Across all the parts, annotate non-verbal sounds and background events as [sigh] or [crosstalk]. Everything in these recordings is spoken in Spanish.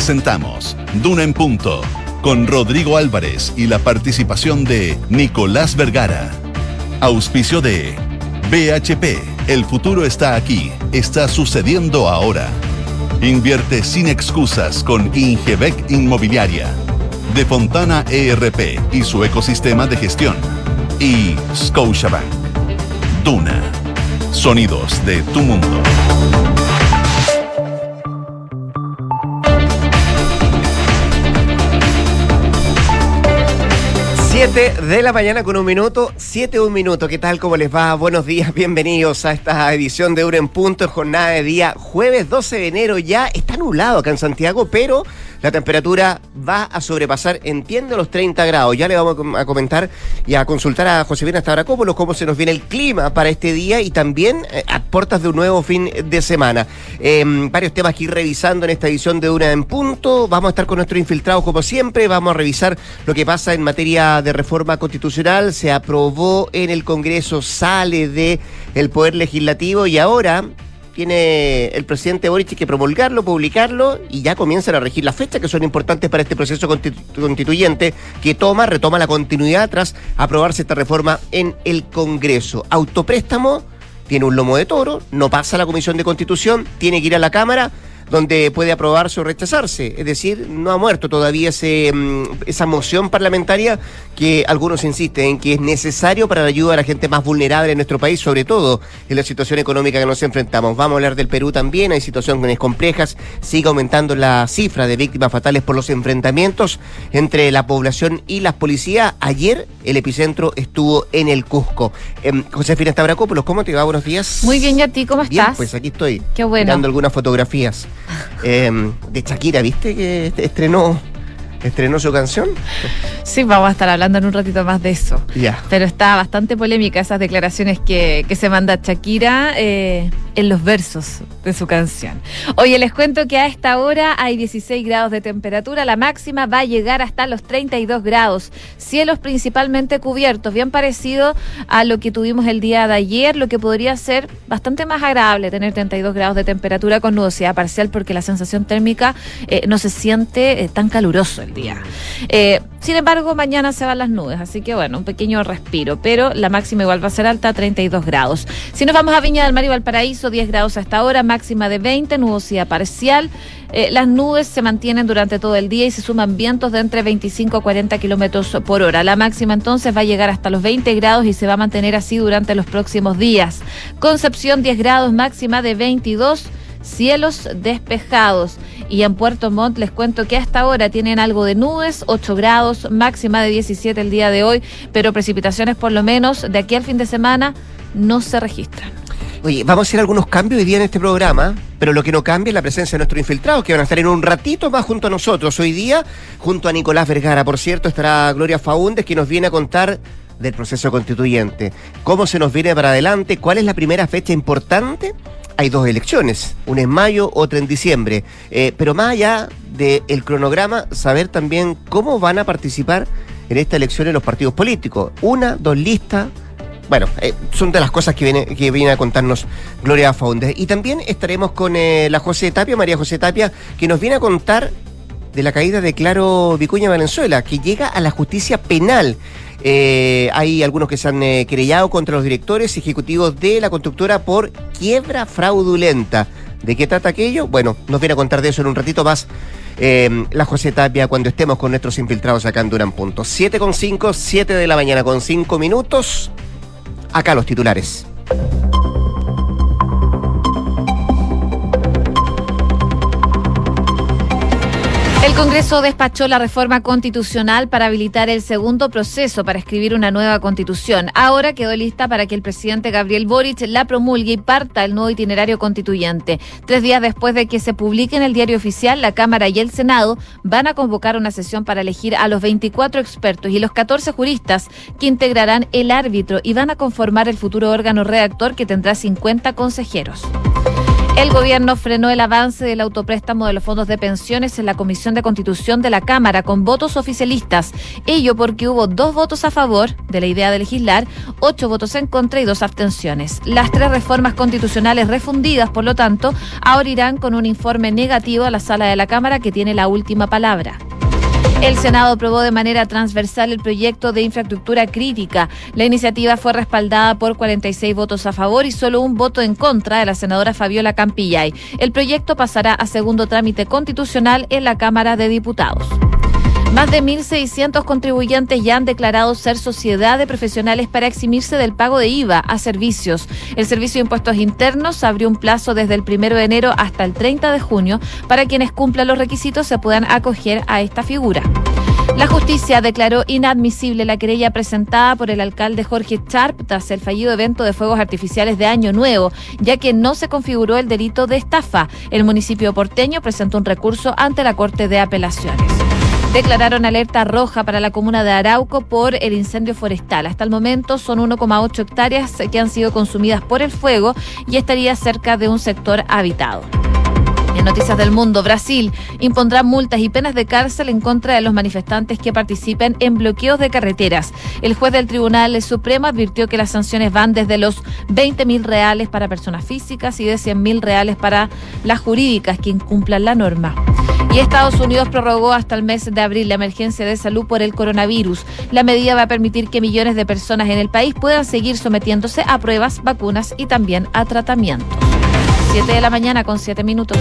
Presentamos Duna en Punto con Rodrigo Álvarez y la participación de Nicolás Vergara. Auspicio de BHP. El futuro está aquí. Está sucediendo ahora. Invierte sin excusas con Ingebec Inmobiliaria. De Fontana ERP y su ecosistema de gestión. Y Scotiabank. Duna. Sonidos de tu mundo. 7 de la mañana con un minuto, 7 un minuto. ¿Qué tal? ¿Cómo les va? Buenos días, bienvenidos a esta edición de Ura en Punto, jornada de día jueves 12 de enero. Ya está nublado acá en Santiago, pero la temperatura va a sobrepasar, entiendo, los 30 grados. Ya le vamos a comentar y a consultar a Josefina Stavrakopoulos cómo se nos viene el clima para este día y también eh, a puertas de un nuevo fin de semana. Em, varios temas que ir revisando en esta edición de Una en Punto. Vamos a estar con nuestro infiltrado como siempre. Vamos a revisar lo que pasa en materia de reforma constitucional. Se aprobó en el Congreso, sale de el Poder Legislativo y ahora tiene el presidente Boric que promulgarlo, publicarlo y ya comienzan a regir las fechas que son importantes para este proceso constituyente que toma, retoma la continuidad tras aprobarse esta reforma en el Congreso. Autopréstamo tiene un lomo de toro, no pasa a la Comisión de Constitución, tiene que ir a la Cámara donde puede aprobarse o rechazarse. Es decir, no ha muerto todavía ese, mm, esa moción parlamentaria que algunos insisten en que es necesario para la ayuda a la gente más vulnerable en nuestro país, sobre todo en la situación económica que nos enfrentamos. Vamos a hablar del Perú también, hay situaciones complejas, sigue aumentando la cifra de víctimas fatales por los enfrentamientos entre la población y las policías. Ayer el epicentro estuvo en el Cusco. Eh, Josefina Stavrakopoulos, ¿cómo te va? Buenos días. Muy bien, ¿y a ti? ¿Cómo estás? Bien, pues aquí estoy. Qué bueno. Dando algunas fotografías. Em, de Shakira, ¿viste? Que estrenó estrenó su canción. Sí, vamos a estar hablando en un ratito más de eso. Ya. Pero está bastante polémica esas declaraciones que, que se manda Shakira eh, en los versos de su canción. Oye, les cuento que a esta hora hay 16 grados de temperatura, la máxima va a llegar hasta los 32 grados. Cielos principalmente cubiertos, bien parecido a lo que tuvimos el día de ayer, lo que podría ser bastante más agradable tener 32 grados de temperatura con nubosidad parcial porque la sensación térmica eh, no se siente eh, tan caluroso día. Eh, sin embargo, mañana se van las nubes, así que bueno, un pequeño respiro, pero la máxima igual va a ser alta, 32 grados. Si nos vamos a Viña del Mar y Valparaíso, 10 grados hasta ahora, máxima de 20, nubosidad parcial. Eh, las nubes se mantienen durante todo el día y se suman vientos de entre 25 a 40 kilómetros por hora. La máxima entonces va a llegar hasta los 20 grados y se va a mantener así durante los próximos días. Concepción, 10 grados, máxima de 22 cielos despejados. Y en Puerto Montt les cuento que hasta ahora tienen algo de nubes, 8 grados, máxima de 17 el día de hoy, pero precipitaciones por lo menos de aquí al fin de semana no se registran. Oye, vamos a hacer algunos cambios hoy día en este programa, pero lo que no cambia es la presencia de nuestros infiltrados, que van a estar en un ratito más junto a nosotros. Hoy día, junto a Nicolás Vergara, por cierto, estará Gloria Faúndez, que nos viene a contar del proceso constituyente. ¿Cómo se nos viene para adelante? ¿Cuál es la primera fecha importante? hay dos elecciones, una en mayo, otra en diciembre. Eh, pero más allá del cronograma, saber también cómo van a participar en esta elección en los partidos políticos. Una, dos listas. Bueno, eh, son de las cosas que viene, que viene a contarnos Gloria Faundes. Y también estaremos con eh, la José Tapia, María José Tapia, que nos viene a contar de la caída de Claro Vicuña Valenzuela, que llega a la justicia penal. Eh, hay algunos que se han eh, querellado contra los directores ejecutivos de la constructora por quiebra fraudulenta. ¿De qué trata aquello? Bueno, nos viene a contar de eso en un ratito más la José Tapia cuando estemos con nuestros infiltrados acá en Durán Punto. 7 con 5, 7 de la mañana con 5 minutos. Acá los titulares. El Congreso despachó la reforma constitucional para habilitar el segundo proceso para escribir una nueva constitución. Ahora quedó lista para que el presidente Gabriel Boric la promulgue y parta el nuevo itinerario constituyente. Tres días después de que se publique en el diario oficial, la Cámara y el Senado van a convocar una sesión para elegir a los 24 expertos y los 14 juristas que integrarán el árbitro y van a conformar el futuro órgano redactor que tendrá 50 consejeros. El gobierno frenó el avance del autopréstamo de los fondos de pensiones en la Comisión de Constitución de la Cámara con votos oficialistas. Ello porque hubo dos votos a favor de la idea de legislar, ocho votos en contra y dos abstenciones. Las tres reformas constitucionales refundidas, por lo tanto, ahora irán con un informe negativo a la sala de la Cámara que tiene la última palabra. El Senado aprobó de manera transversal el proyecto de infraestructura crítica. La iniciativa fue respaldada por 46 votos a favor y solo un voto en contra de la senadora Fabiola Campillay. El proyecto pasará a segundo trámite constitucional en la Cámara de Diputados. Más de 1.600 contribuyentes ya han declarado ser sociedad de profesionales para eximirse del pago de IVA a servicios. El Servicio de Impuestos Internos abrió un plazo desde el 1 de enero hasta el 30 de junio para quienes cumplan los requisitos se puedan acoger a esta figura. La justicia declaró inadmisible la querella presentada por el alcalde Jorge Charp tras el fallido evento de fuegos artificiales de Año Nuevo, ya que no se configuró el delito de estafa. El municipio porteño presentó un recurso ante la Corte de Apelaciones declararon alerta roja para la comuna de Arauco por el incendio forestal. Hasta el momento son 1,8 hectáreas que han sido consumidas por el fuego y estaría cerca de un sector habitado. En Noticias del Mundo, Brasil impondrá multas y penas de cárcel en contra de los manifestantes que participen en bloqueos de carreteras. El juez del Tribunal Supremo advirtió que las sanciones van desde los 20 mil reales para personas físicas y de 100 mil reales para las jurídicas que incumplan la norma. Y Estados Unidos prorrogó hasta el mes de abril la emergencia de salud por el coronavirus. La medida va a permitir que millones de personas en el país puedan seguir sometiéndose a pruebas, vacunas y también a tratamientos. 7 de la mañana con 7 minutos.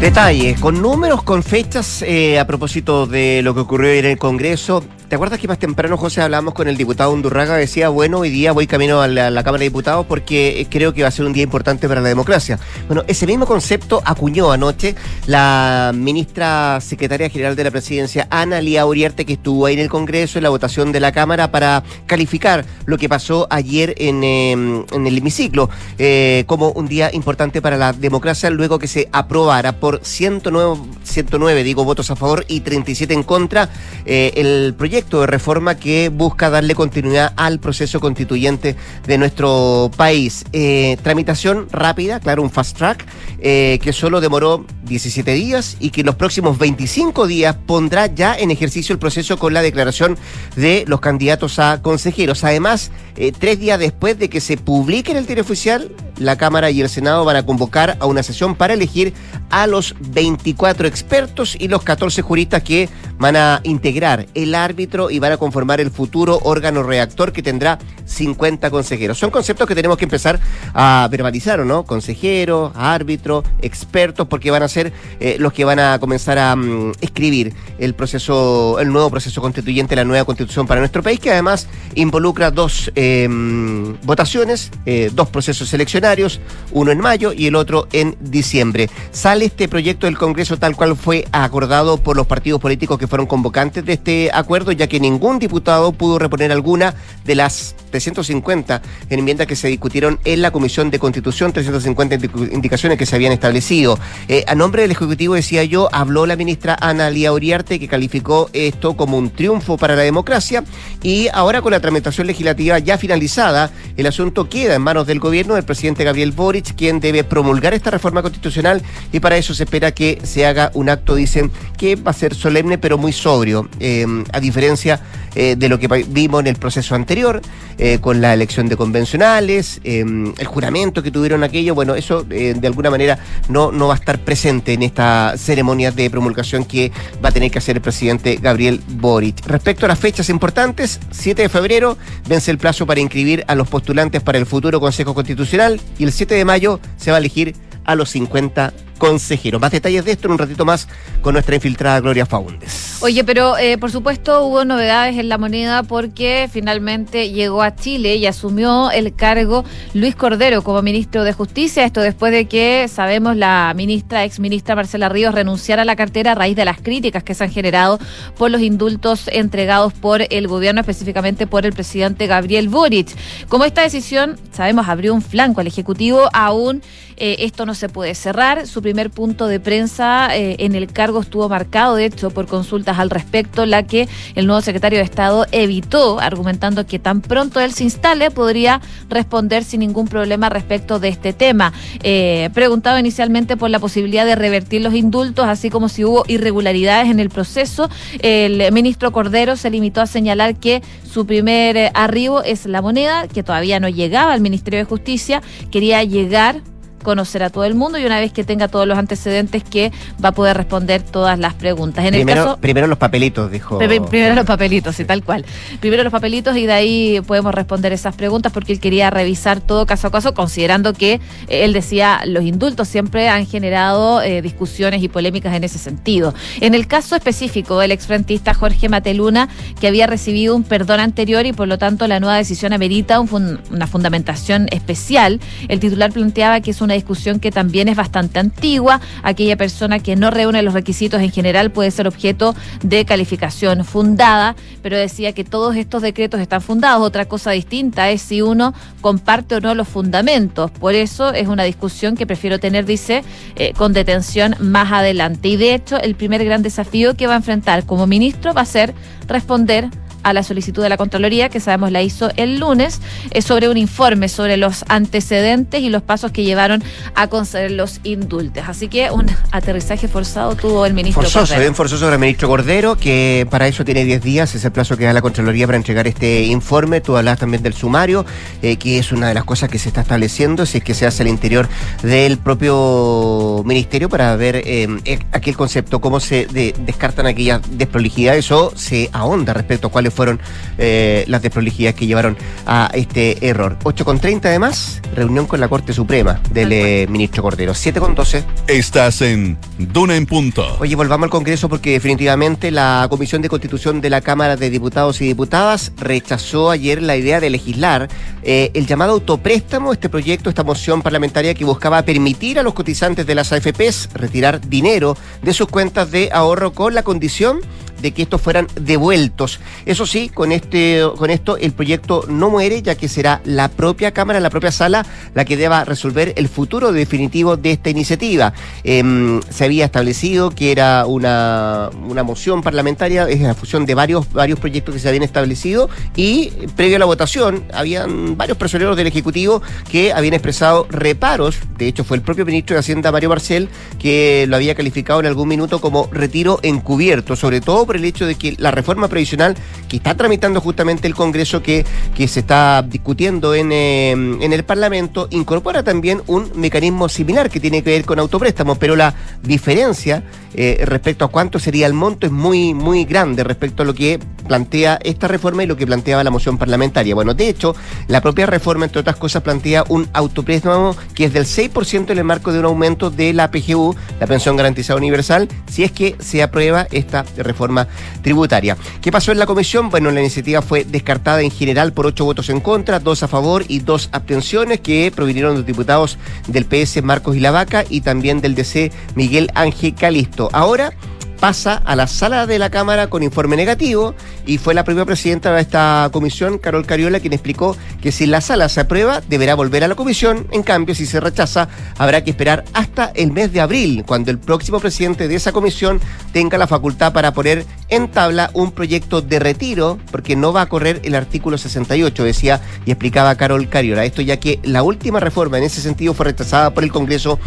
Detalles, con números, con fechas, eh, a propósito de lo que ocurrió en el Congreso. ¿Te acuerdas que más temprano, José, hablamos con el diputado Undurraga? Decía, bueno, hoy día voy camino a la, Cámara de Diputados porque creo que va a ser un día importante para la democracia. Bueno, ese mismo concepto acuñó anoche la ministra secretaria general de la presidencia, Ana Lía Uriarte, que estuvo ahí en el Congreso en la votación de la Cámara para calificar lo que pasó ayer en, em, el hemiciclo eh, como un día importante para la democracia, luego que se aprobara por 109, 109 digo, votos a favor y 37 en contra eh, el proyecto de reforma que busca darle continuidad al proceso constituyente de nuestro país. Eh, tramitación rápida, claro, un fast track, eh, que solo demoró 17 días y que en los próximos 25 días pondrá ya en ejercicio el proceso con la declaración de los candidatos a consejeros. Además, eh, tres días después de que se publique en el diario oficial, la Cámara y el Senado van a convocar a una sesión para elegir a los 24 expertos y los 14 juristas que van a integrar el árbitro y van a conformar el futuro órgano reactor que tendrá 50 consejeros. Son conceptos que tenemos que empezar a verbalizar, ¿o no? Consejeros, árbitros, expertos, porque van a ser eh, los que van a comenzar a mm, escribir el proceso, el nuevo proceso constituyente, la nueva constitución para nuestro país, que además involucra dos mm, votaciones, eh, dos procesos eleccionarios uno en mayo y el otro en diciembre. Sale este proyecto del Congreso tal cual fue acordado por los partidos políticos que fueron convocantes de este acuerdo, ya que ningún diputado pudo reponer alguna de las 350 enmiendas que se discutieron en la Comisión de Constitución, 350 indicaciones que se habían establecido. Eh, a nombre del Ejecutivo, decía yo, habló la ministra Ana Lía Uriarte, que calificó esto como un triunfo para la democracia y ahora con la tramitación legislativa ya finalizada, el asunto queda en manos del gobierno del presidente Gabriel Boric, quien debe promulgar esta reforma constitucional y para eso se espera que se haga un acto, dicen, que va a ser solemne pero muy sobrio, eh, a diferencia eh, de lo que vimos en el proceso anterior, eh, con la elección de convencionales, el juramento que tuvieron aquello, bueno, eso de alguna manera no, no va a estar presente en esta ceremonia de promulgación que va a tener que hacer el presidente Gabriel Boric. Respecto a las fechas importantes, 7 de febrero vence el plazo para inscribir a los postulantes para el futuro Consejo Constitucional y el 7 de mayo se va a elegir a los 50 consejero. Más detalles de esto en un ratito más con nuestra infiltrada Gloria Faundes. Oye, pero eh, por supuesto hubo novedades en la moneda porque finalmente llegó a Chile y asumió el cargo Luis Cordero como ministro de Justicia. Esto después de que, sabemos, la ministra, ex ministra Marcela Ríos renunciara a la cartera a raíz de las críticas que se han generado por los indultos entregados por el gobierno, específicamente por el presidente Gabriel Boric. Como esta decisión, sabemos, abrió un flanco al Ejecutivo, aún eh, esto no se puede cerrar. Su primer punto de prensa eh, en el cargo estuvo marcado, de hecho, por consultas al respecto, la que el nuevo secretario de Estado evitó, argumentando que tan pronto él se instale podría responder sin ningún problema respecto de este tema. Eh, preguntado inicialmente por la posibilidad de revertir los indultos, así como si hubo irregularidades en el proceso, el ministro Cordero se limitó a señalar que su primer eh, arribo es la moneda, que todavía no llegaba al Ministerio de Justicia, quería llegar conocer a todo el mundo y una vez que tenga todos los antecedentes que va a poder responder todas las preguntas. En primero, el caso, primero los papelitos, dijo. Primero los papelitos, sí, tal cual. Primero los papelitos y de ahí podemos responder esas preguntas porque él quería revisar todo caso a caso, considerando que eh, él decía los indultos siempre han generado eh, discusiones y polémicas en ese sentido. En el caso específico del exfrentista Jorge Mateluna, que había recibido un perdón anterior y por lo tanto la nueva decisión amerita una fundamentación especial, el titular planteaba que es un una discusión que también es bastante antigua. Aquella persona que no reúne los requisitos en general puede ser objeto de calificación fundada, pero decía que todos estos decretos están fundados. Otra cosa distinta es si uno comparte o no los fundamentos. Por eso es una discusión que prefiero tener, dice, eh, con detención más adelante. Y de hecho, el primer gran desafío que va a enfrentar como ministro va a ser responder a la solicitud de la Contraloría, que sabemos la hizo el lunes, es sobre un informe sobre los antecedentes y los pasos que llevaron a conceder los indultos. Así que un aterrizaje forzado tuvo el ministro forzoso, Cordero. Bien forzoso para el ministro Cordero, que para eso tiene 10 días, es el plazo que da la Contraloría para entregar este informe. Tú hablas también del sumario, eh, que es una de las cosas que se está estableciendo, si es que se hace al interior del propio ministerio para ver eh, eh, aquel concepto, cómo se descartan aquellas desprolijidades o se ahonda respecto a cuáles fueron eh, las desprolijidades que llevaron a este error. 8.30 además, reunión con la Corte Suprema del eh, ministro Cordero. 7.12. Estás en Duna en Punto. Oye, volvamos al Congreso porque definitivamente la Comisión de Constitución de la Cámara de Diputados y Diputadas rechazó ayer la idea de legislar eh, el llamado autopréstamo, este proyecto, esta moción parlamentaria que buscaba permitir a los cotizantes de las AFPs retirar dinero de sus cuentas de ahorro con la condición de que estos fueran devueltos. Eso sí, con este, con esto el proyecto no muere, ya que será la propia Cámara, la propia sala, la que deba resolver el futuro definitivo de esta iniciativa. Em, se había establecido que era una, una moción parlamentaria, es la fusión de varios, varios proyectos que se habían establecido y previo a la votación habían varios personeros del Ejecutivo que habían expresado reparos. De hecho, fue el propio ministro de Hacienda, Mario Barcel, que lo había calificado en algún minuto como retiro encubierto, sobre todo por el hecho de que la reforma previsional que está tramitando justamente el Congreso, que, que se está discutiendo en, eh, en el Parlamento, incorpora también un mecanismo similar que tiene que ver con autopréstamos, pero la diferencia eh, respecto a cuánto sería el monto es muy, muy grande respecto a lo que plantea esta reforma y lo que planteaba la moción parlamentaria. Bueno, de hecho, la propia reforma, entre otras cosas, plantea un autopréstamo que es del 6% en el marco de un aumento de la PGU, la pensión garantizada universal, si es que se aprueba esta reforma tributaria. ¿Qué pasó en la comisión? Bueno, la iniciativa fue descartada en general por ocho votos en contra, dos a favor y dos abstenciones que provinieron de los diputados del PS Marcos y Lavaca y también del DC Miguel Ángel Calisto. Ahora pasa a la sala de la Cámara con informe negativo y fue la propia presidenta de esta comisión, Carol Cariola, quien explicó que si la sala se aprueba, deberá volver a la comisión. En cambio, si se rechaza, habrá que esperar hasta el mes de abril, cuando el próximo presidente de esa comisión tenga la facultad para poner en tabla un proyecto de retiro, porque no va a correr el artículo 68, decía y explicaba Carol Cariola. Esto ya que la última reforma en ese sentido fue rechazada por el Congreso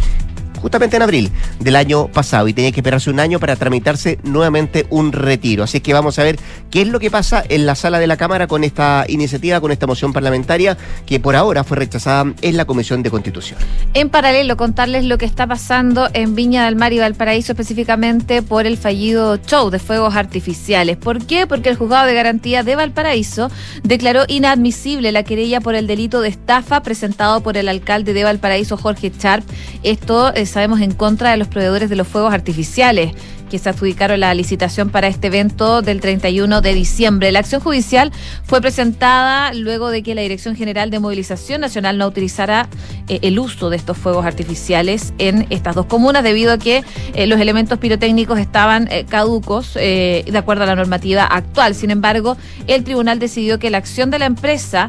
justamente en abril del año pasado y tenía que esperarse un año para tramitarse nuevamente un retiro. Así que vamos a ver qué es lo que pasa en la sala de la Cámara con esta iniciativa, con esta moción parlamentaria que por ahora fue rechazada en la Comisión de Constitución. En paralelo, contarles lo que está pasando en Viña del Mar y Valparaíso específicamente por el fallido show de fuegos artificiales. ¿Por qué? Porque el juzgado de garantía de Valparaíso declaró inadmisible la querella por el delito de estafa presentado por el alcalde de Valparaíso, Jorge Charp. Esto es sabemos, en contra de los proveedores de los fuegos artificiales que se adjudicaron la licitación para este evento del 31 de diciembre. La acción judicial fue presentada luego de que la Dirección General de Movilización Nacional no utilizara eh, el uso de estos fuegos artificiales en estas dos comunas debido a que eh, los elementos pirotécnicos estaban eh, caducos de acuerdo a la normativa actual. Sin embargo, el tribunal decidió que la acción de la empresa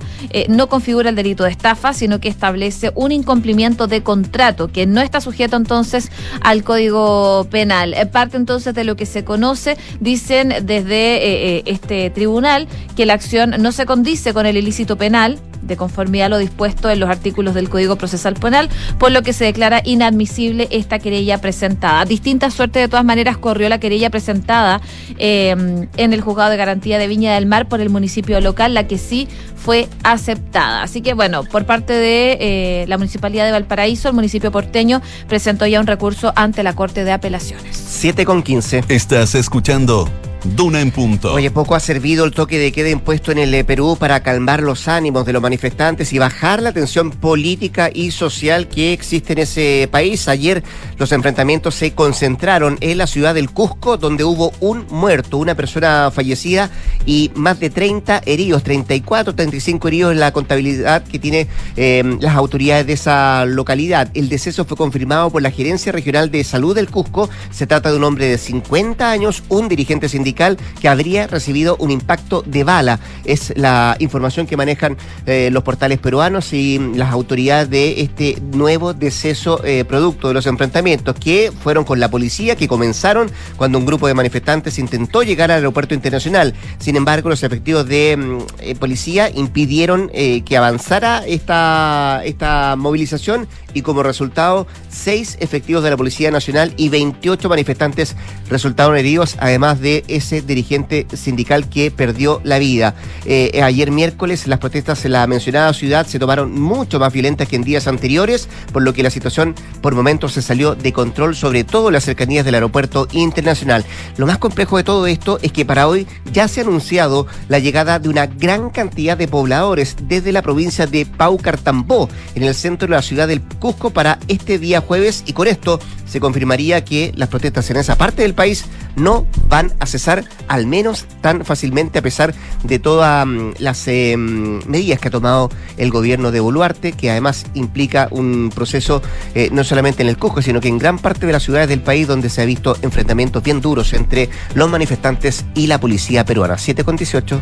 no configura el delito de estafa, sino que establece un incumplimiento de contrato que no está sujeto entonces al Código Penal. parte entonces de lo que se conoce, dicen desde este tribunal que la acción no se condice con el ilícito penal de conformidad a lo dispuesto en los artículos del Código Procesal Penal, por lo que se declara inadmisible esta querella presentada. Distinta suerte, de todas maneras, corrió la querella presentada eh, en el Juzgado de Garantía de Viña del Mar por el municipio local, la que sí fue aceptada. Así que, bueno, por parte de eh, la Municipalidad de Valparaíso, el municipio porteño presentó ya un recurso ante la Corte de Apelaciones. 7 con 15. Estás escuchando Duna en punto. Oye, poco ha servido el toque de queda impuesto en el eh, Perú para calmar los ánimos de los manifestantes y bajar la tensión política y social que existe en ese país. Ayer los enfrentamientos se concentraron en la ciudad del Cusco, donde hubo un muerto, una persona fallecida y más de 30 heridos, 34, 35 heridos en la contabilidad que tiene em, las autoridades de esa localidad. El deceso fue confirmado por la Gerencia Regional de Salud del Cusco. Se trata de un hombre de 50 años, un dirigente sindical que habría recibido un impacto de bala. Es la información que manejan eh, los portales peruanos y las autoridades de este nuevo deceso eh, producto de los enfrentamientos que fueron con la policía, que comenzaron cuando un grupo de manifestantes intentó llegar al aeropuerto internacional. Sin embargo, los efectivos de mm, eh, policía impidieron que avanzara esta, esta movilización y como resultado, seis efectivos de la Policía Nacional y 28 manifestantes resultaron heridos, además de ese dirigente sindical que perdió la vida. Eh, ayer miércoles las protestas en la mencionada ciudad se tomaron mucho más violentas que en días anteriores, por lo que la situación por momentos se salió de control, sobre todo en las cercanías del aeropuerto internacional. Lo más complejo de todo esto es que para hoy ya se ha anunciado la llegada de una gran cantidad de pobladores desde la provincia de Paucartambó, en el centro de la ciudad del Cusco para este día jueves y con esto se confirmaría que las protestas en esa parte del país no van a cesar al menos tan fácilmente a pesar de todas mm, las em, medidas que ha tomado el gobierno de Boluarte, que además implica un proceso eh, no solamente en el Cusco, sino que en gran parte de las ciudades del país donde se ha visto enfrentamientos bien duros entre los manifestantes y la policía peruana. 7 con 18.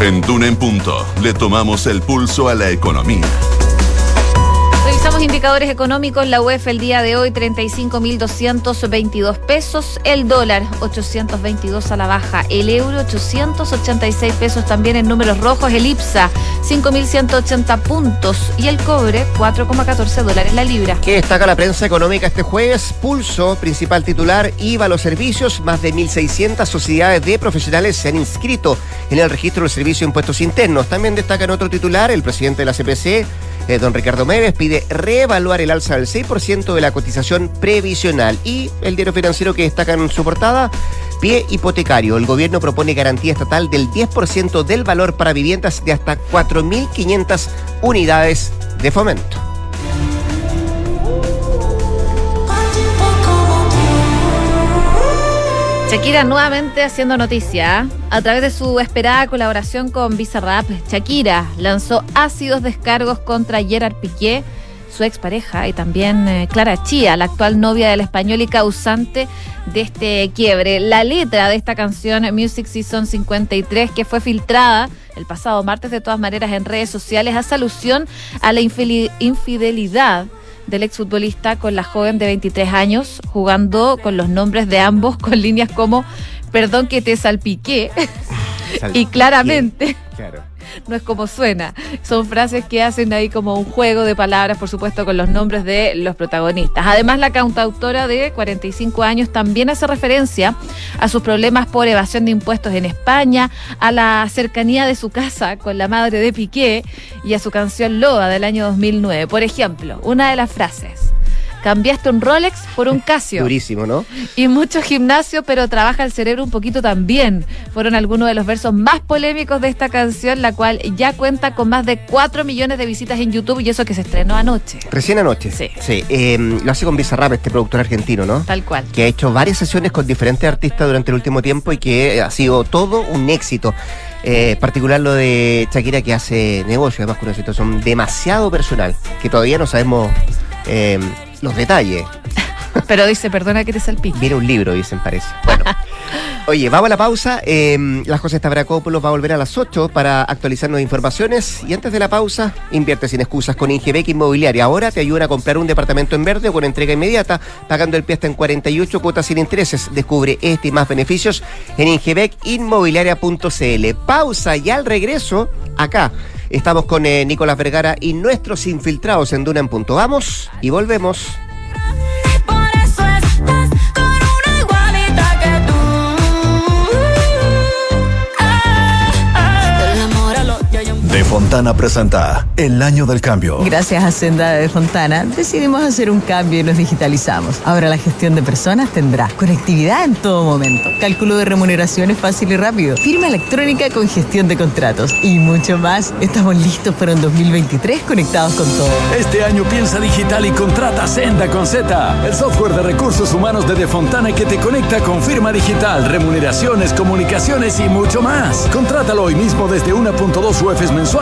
En Duna en Punto le tomamos el pulso a la economía. Indicadores económicos. La UEF el día de hoy 35.222 pesos. El dólar 822 a la baja. El euro 886 pesos también en números rojos. El IPSA 5.180 puntos. Y el cobre 4,14 dólares la libra. ¿Qué destaca la prensa económica este jueves? Pulso, principal titular, IVA los servicios. Más de 1.600 sociedades de profesionales se han inscrito en el registro del Servicio de Impuestos Internos. También destaca en otro titular el presidente de la CPC eh, don Ricardo Meves pide reevaluar el alza del 6% de la cotización previsional. Y el diario financiero que destaca en su portada, pie hipotecario. El gobierno propone garantía estatal del 10% del valor para viviendas de hasta 4.500 unidades de fomento. Shakira nuevamente haciendo noticia. ¿ah? A través de su esperada colaboración con Bizarrap, Shakira lanzó ácidos descargos contra Gerard Piqué, su expareja, y también eh, Clara Chía, la actual novia del español y causante de este quiebre. La letra de esta canción, Music Season 53, que fue filtrada el pasado martes de todas maneras en redes sociales, hace alusión a la infidelidad del exfutbolista con la joven de 23 años, jugando con los nombres de ambos con líneas como perdón que te salpiqué. [laughs] y claramente no es como suena. Son frases que hacen ahí como un juego de palabras, por supuesto, con los nombres de los protagonistas. Además, la cantautora de 45 años también hace referencia a sus problemas por evasión de impuestos en España, a la cercanía de su casa con la madre de Piqué y a su canción Loa del año 2009. Por ejemplo, una de las frases cambiaste un Rolex por un Casio. Durísimo, ¿no? Y mucho gimnasio, pero trabaja el cerebro un poquito también. Fueron algunos de los versos más polémicos de esta canción, la cual ya cuenta con más de 4 millones de visitas en YouTube y eso que se estrenó anoche. Recién anoche. Sí. Sí. eh, lo hace con Bizarrap, este productor argentino, ¿no? Tal cual. que ha hecho varias sesiones con diferentes artistas durante el último tiempo y que ha sido todo un éxito. Eh, particular lo de Shakira que hace negocio, además con una situación demasiado personal, que todavía no sabemos eh, los detalles. [laughs] Pero dice, perdona que te salpique. Viene un libro, dicen, parece. Bueno. [laughs] Oye, vamos a la pausa. Eh, la José Stavrakopoulos va a volver a las 8 para actualizarnos informaciones. Y antes de la pausa, invierte sin excusas con Ingebec Inmobiliaria. Ahora te ayudan a comprar un departamento en verde o con entrega inmediata, pagando el pie hasta en 48 cuotas sin intereses. Descubre este y más beneficios en ingebecinmobiliaria.cl. Pausa y al regreso, acá. Estamos con eh, Nicolás Vergara y nuestros infiltrados en Duna en Punto. Vamos y volvemos. Fontana presenta El Año del Cambio. Gracias a Senda de Fontana decidimos hacer un cambio y nos digitalizamos. Ahora la gestión de personas tendrá conectividad en todo momento, cálculo de remuneraciones fácil y rápido, firma electrónica con gestión de contratos y mucho más. Estamos listos para un 2023 conectados con todo. Este año piensa digital y contrata Senda con Z, el software de recursos humanos de Defontana que te conecta con firma digital, remuneraciones, comunicaciones y mucho más. Contrátalo hoy mismo desde 1.2 UFs mensuales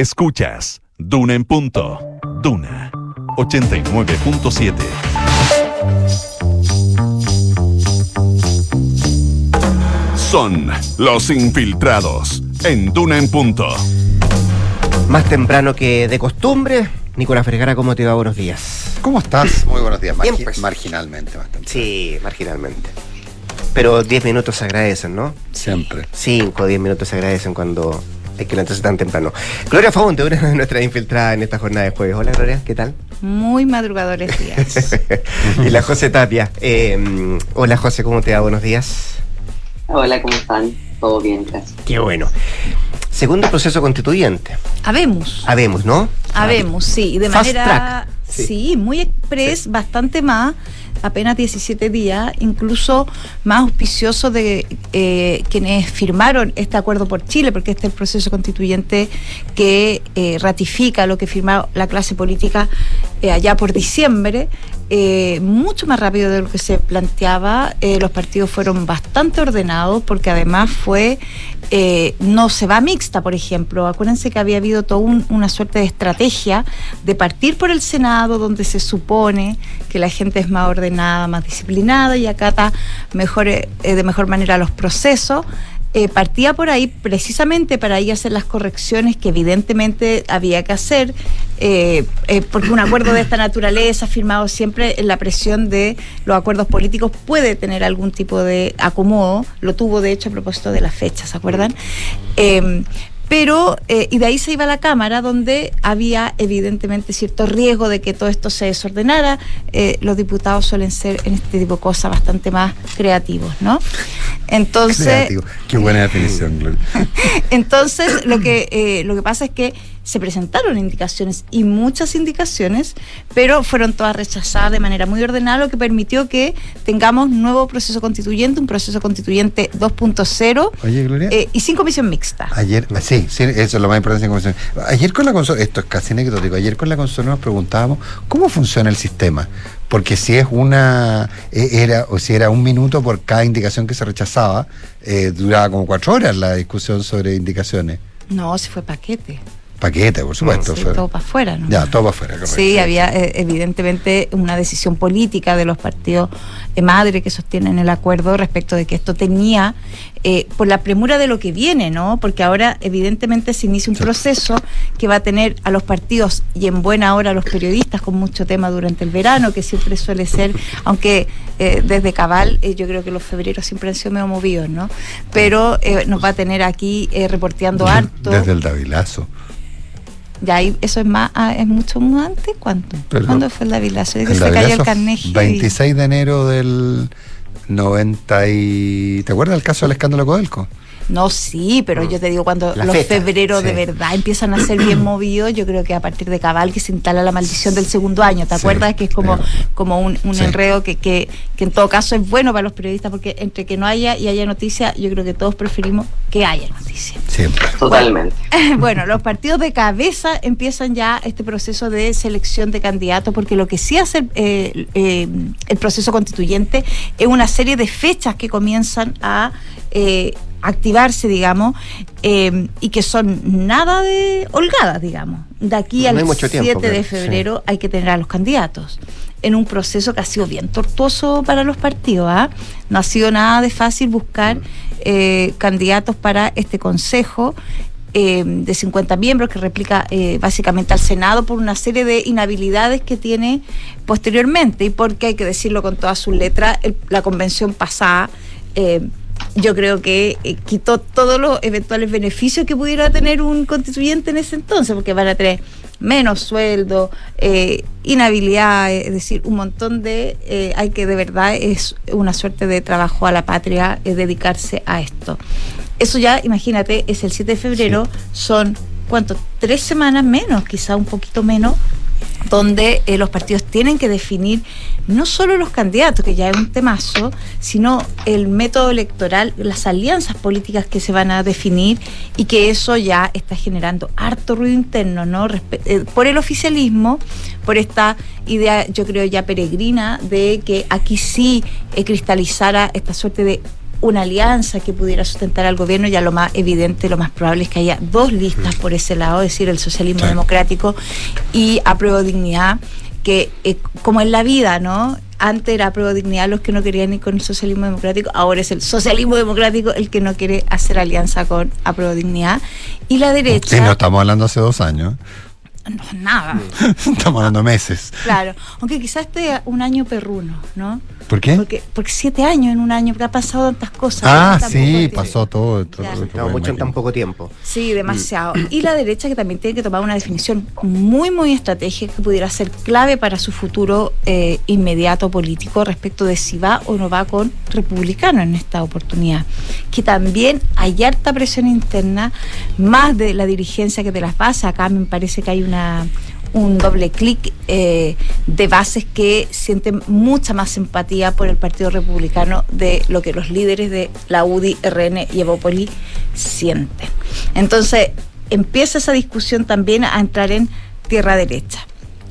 Escuchas Duna en punto. Duna 89.7. Son los infiltrados en Duna en punto. Más temprano que de costumbre, Nicolás Vergara, ¿cómo te va? Buenos días. ¿Cómo estás? Muy buenos días. Bien, Margi- pues. Marginalmente bastante. Sí, marginalmente. Pero 10 minutos se agradecen, ¿no? Siempre. 5 o 10 minutos se agradecen cuando hay que levantarse tan temprano. Gloria Faunte, una de nuestras infiltradas en esta jornada de jueves. Hola, Gloria, ¿qué tal? Muy madrugadores días. [laughs] y la José Tapia. Eh, hola, José, ¿cómo te va? Buenos días. Hola, ¿cómo están? Todo bien, gracias. Qué bueno. Segundo proceso constituyente. Habemos. Habemos, ¿no? Habemos, sí, de Fast manera. track, sí. Sí. muy express, bastante más, apenas 17 días, incluso más auspicioso de eh, quienes firmaron este acuerdo por Chile, porque este es el proceso constituyente que eh, ratifica lo que firmó la clase política eh, allá por diciembre. Eh, mucho más rápido de lo que se planteaba. Eh, los partidos fueron bastante ordenados porque además fue eh, no se va mixta, por ejemplo. Acuérdense que había habido toda un- una suerte de estrategia de partir por el Senado, donde se supone que la gente es más ordenada, más disciplinada y acata mejor, de mejor manera los procesos. Eh, partía por ahí precisamente para ahí hacer las correcciones que evidentemente había que hacer, eh, eh, porque un acuerdo de esta naturaleza, firmado siempre en la presión de los acuerdos políticos, puede tener algún tipo de acomodo, lo tuvo de hecho a propósito de las fechas, ¿se acuerdan? Pero, eh, y de ahí se iba a la Cámara, donde había evidentemente cierto riesgo de que todo esto se desordenara. Eh, los diputados suelen ser en este tipo de cosas bastante más creativos, ¿no? Entonces, Creativo. Qué buena definición, Gloria. [laughs] entonces, lo que, eh, lo que pasa es que se presentaron indicaciones y muchas indicaciones, pero fueron todas rechazadas de manera muy ordenada, lo que permitió que tengamos nuevo proceso constituyente, un proceso constituyente 2.0 Oye, Gloria. eh, y sin comisión mixta. Ayer, sí, sí, eso es lo más importante. en conversación. Ayer con la consola, esto es casi anecdótico, ayer con la consola nos preguntábamos cómo funciona el sistema. Porque si es una, eh, era, o si era un minuto por cada indicación que se rechazaba, eh, duraba como cuatro horas la discusión sobre indicaciones. No, se fue paquete. Paquete, por supuesto. Sí, todo para afuera, ¿no? Ya, todo para afuera, correcto. Sí, había eh, evidentemente una decisión política de los partidos de madre que sostienen el acuerdo respecto de que esto tenía, eh, por la premura de lo que viene, ¿no? Porque ahora evidentemente se inicia un proceso que va a tener a los partidos y en buena hora a los periodistas con mucho tema durante el verano, que siempre suele ser, [laughs] aunque eh, desde Cabal eh, yo creo que los febreros siempre han sido medio movidos, ¿no? Pero nos va a tener aquí eh, reporteando harto. Desde el Davilazo. Ya ahí, eso es más, ah, es mucho más antes, ¿cuánto? Perdón. ¿Cuándo fue el Davilazo? El se cayó el Carnegie. 26 de enero del 90 y... ¿Te acuerdas del caso del escándalo Codelco? No, sí, pero yo te digo, cuando La los febreros de verdad empiezan a ser bien [clears throat] movidos, yo creo que a partir de Cabal que se instala la maldición del segundo año, ¿te Sí, acuerdas? Que es como, como un, un Sí. enredo que, que, que en todo caso es bueno para los periodistas, porque entre que no haya y haya noticia, yo creo que todos preferimos que haya noticia. Siempre. Totalmente. [laughs] bueno, los partidos de cabeza empiezan ya este proceso de selección de candidatos, porque lo que sí hace eh, eh, el proceso constituyente es una serie de fechas que comienzan a eh, activarse, digamos, eh, y que son nada de holgadas, digamos. De aquí No al tiempo, 7 de febrero hay que tener a los candidatos en un proceso que ha sido bien tortuoso para los partidos. ¿ah? No ha sido nada de fácil buscar eh, candidatos para este consejo eh, de 50 miembros que replica eh, básicamente al Senado por una serie de inhabilidades que tiene posteriormente y porque hay que decirlo con todas sus letras, el- la convención pasada. Yo creo que eh, quitó todos los eventuales beneficios que pudiera tener un constituyente en ese entonces, porque van a tener menos sueldo, eh, inhabilidad, es decir, un montón de, eh, hay que de verdad es una suerte de trabajo a la patria eh, dedicarse a esto. Eso ya, imagínate, es el 7 de febrero, son, ¿cuánto? Tres semanas menos, quizá un poquito menos, donde eh, los partidos tienen que definir no solo los candidatos, que ya es un temazo, sino el método electoral, las alianzas políticas que se van a definir y que eso ya está generando harto ruido interno, ¿no? Eh, por el oficialismo, por esta idea, yo creo ya peregrina, de que aquí sí eh, cristalizara esta suerte de una alianza que pudiera sustentar al gobierno, ya lo más evidente, lo más probable es que haya dos listas por ese lado, es decir, el socialismo democrático y apruebo dignidad, que eh, como en la vida, ¿no? Antes era apruebo dignidad los que no querían ir con el socialismo democrático, ahora es el socialismo democrático el que no quiere hacer alianza con apruebo dignidad. Y la derecha, Sí, no estamos hablando hace dos años. No, nada, [laughs] estamos hablando meses. claro. Aunque quizás esté un año perruno, ¿no? ¿Por qué? Porque, porque siete años en un año, porque ha pasado tantas cosas. ah, tan sí, pasó todo. todo Claro. No, mucho en tan poco tiempo. Sí, demasiado. Y la derecha que también tiene que tomar una definición muy, muy estratégica que pudiera ser clave para su futuro eh, inmediato político respecto de si va o no va con republicano en esta oportunidad. Que también hay harta presión interna, más de la dirigencia que de las bases. Acá me parece que hay una un doble clic eh, de bases que sienten mucha más empatía por el Partido Republicano de lo que los líderes de la UDI, RN y Evópoli sienten. Entonces, empieza esa discusión también a entrar en tierra derecha.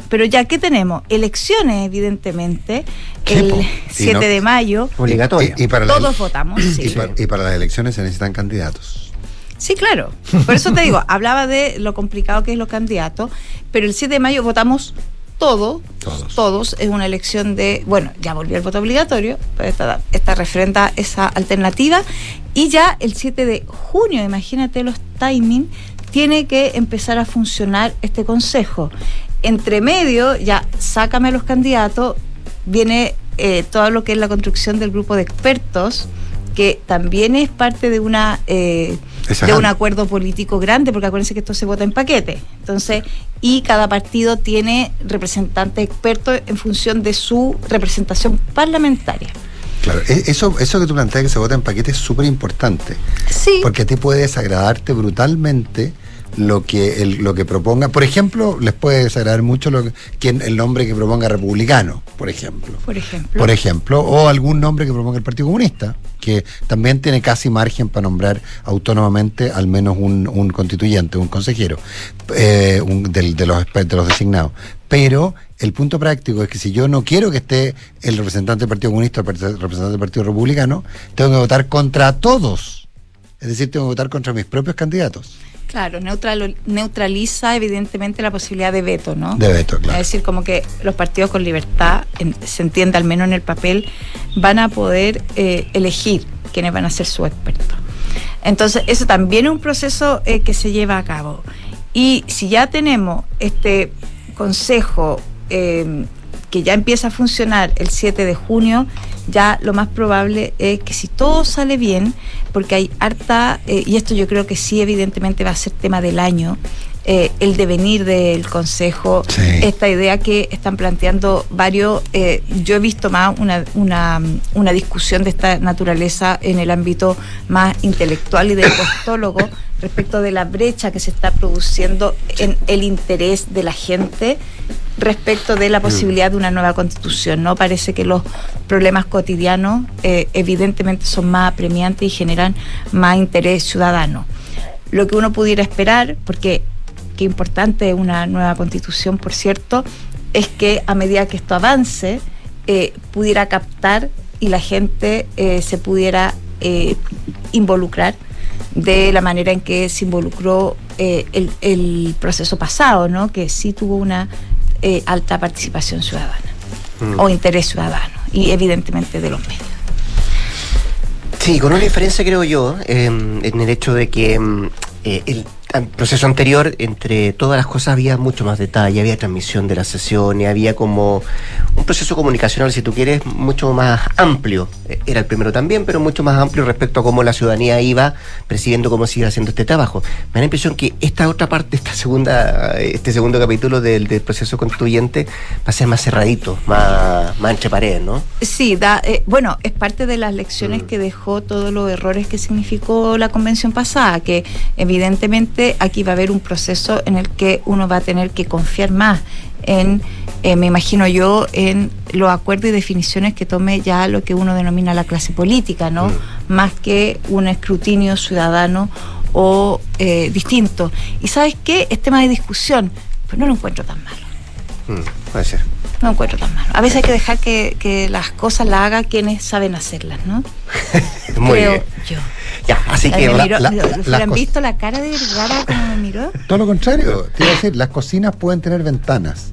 Pero ya que tenemos elecciones, evidentemente, el po. Y 7 no- de mayo, Obligatoria. Y, y para la- todos votamos. y sí. pa- y para las elecciones se necesitan candidatos. Sí, claro. Por eso te digo, hablaba de lo complicado que es los candidatos, pero el 7 de mayo votamos todos, todos, es una elección de, bueno, ya volvió el voto obligatorio, pero esta, esta refrenda esa alternativa, y ya el 7 de junio, imagínate los timing, tiene que empezar a funcionar este consejo. Entre medio, ya sácame a los candidatos, viene eh, todo lo que es la construcción del grupo de expertos, que también es parte de una eh, De un acuerdo político grande, porque acuérdense que esto se vota en paquete. Entonces, y cada partido tiene representantes expertos en función de su representación parlamentaria. Claro, e- eso, eso que tú planteas que se vota en paquete es súper importante. Sí. Porque a ti puede desagradarte brutalmente lo que el- lo que proponga. Por ejemplo, les puede desagradar mucho lo que, quien, el nombre que proponga republicano, por ejemplo. Por ejemplo. Por ejemplo, o algún nombre que proponga el Partido Comunista, que también tiene casi margen para nombrar autónomamente al menos un, un constituyente, un consejero, eh, un- del- de, los, de los designados. Pero el punto práctico es que si yo no quiero que esté el representante del Partido Comunista o el representante del Partido Republicano, tengo que votar contra todos. Es decir, tengo que votar contra mis propios candidatos. Claro, neutral- neutraliza evidentemente la posibilidad de veto, ¿no? De veto, claro. Es decir, como que los partidos con libertad, en- se entiende al menos en el papel, van a poder eh, elegir quiénes van a ser sus expertos. Entonces, eso también es un proceso eh, que se lleva a cabo. Y si ya tenemos este consejo eh, que ya empieza a funcionar el 7 de junio, ya lo más probable es que si todo sale bien, porque hay harta, eh, y esto yo creo que sí evidentemente va a ser tema del año, eh, el devenir del Consejo, esta idea que están planteando varios, eh, yo he visto más una, una, una discusión de esta naturaleza en el ámbito más intelectual y de [laughs] postólogo respecto de la brecha que se está produciendo en el interés de la gente respecto de la posibilidad de una nueva constitución. ¿no? Parece que los problemas cotidianos eh, evidentemente son más apremiantes y generan más interés ciudadano. Lo que uno pudiera esperar, porque qué importante una nueva constitución, por cierto, es que a medida que esto avance, eh, pudiera captar y la gente eh, se pudiera eh, involucrar de la manera en que se involucró el, el proceso pasado, ¿no? que sí tuvo una alta participación ciudadana Mm. o interés ciudadano y evidentemente de los medios. Sí, con una diferencia creo yo, en el hecho de que el proceso anterior, entre todas las cosas, había mucho más detalle, había transmisión de las sesiones, había como un proceso comunicacional, si tú quieres, mucho más amplio. Eh, Era el primero también, pero mucho más amplio respecto a cómo la ciudadanía iba percibiendo cómo se iba haciendo este trabajo. Me da la impresión que esta otra parte, esta segunda, este segundo capítulo del, del proceso constituyente va a ser más cerradito, más, más entre paredes, ¿no? Sí, da, eh, bueno, es parte de las lecciones que dejó todos los errores que significó la convención pasada, que evidentemente aquí va a haber un proceso en el que uno va a tener que confiar más en, eh, me imagino yo, en los acuerdos y definiciones que tome ya lo que uno denomina la clase política, ¿no? Más que un escrutinio ciudadano o eh, distinto. Y sabes qué, es tema de discusión, pero no lo encuentro tan malo. Mm, puede ser. No encuentro tan malo. A veces hay que dejar que, que las cosas las hagan quienes saben hacerlas, ¿no? [laughs] Muy Creo bien. yo. Ya, así que la- miró- la- ¿lo- la- ¿lo las hubieran cos- visto la cara de Vergara como me miró? Todo lo contrario, te iba a decir, las cocinas pueden tener ventanas,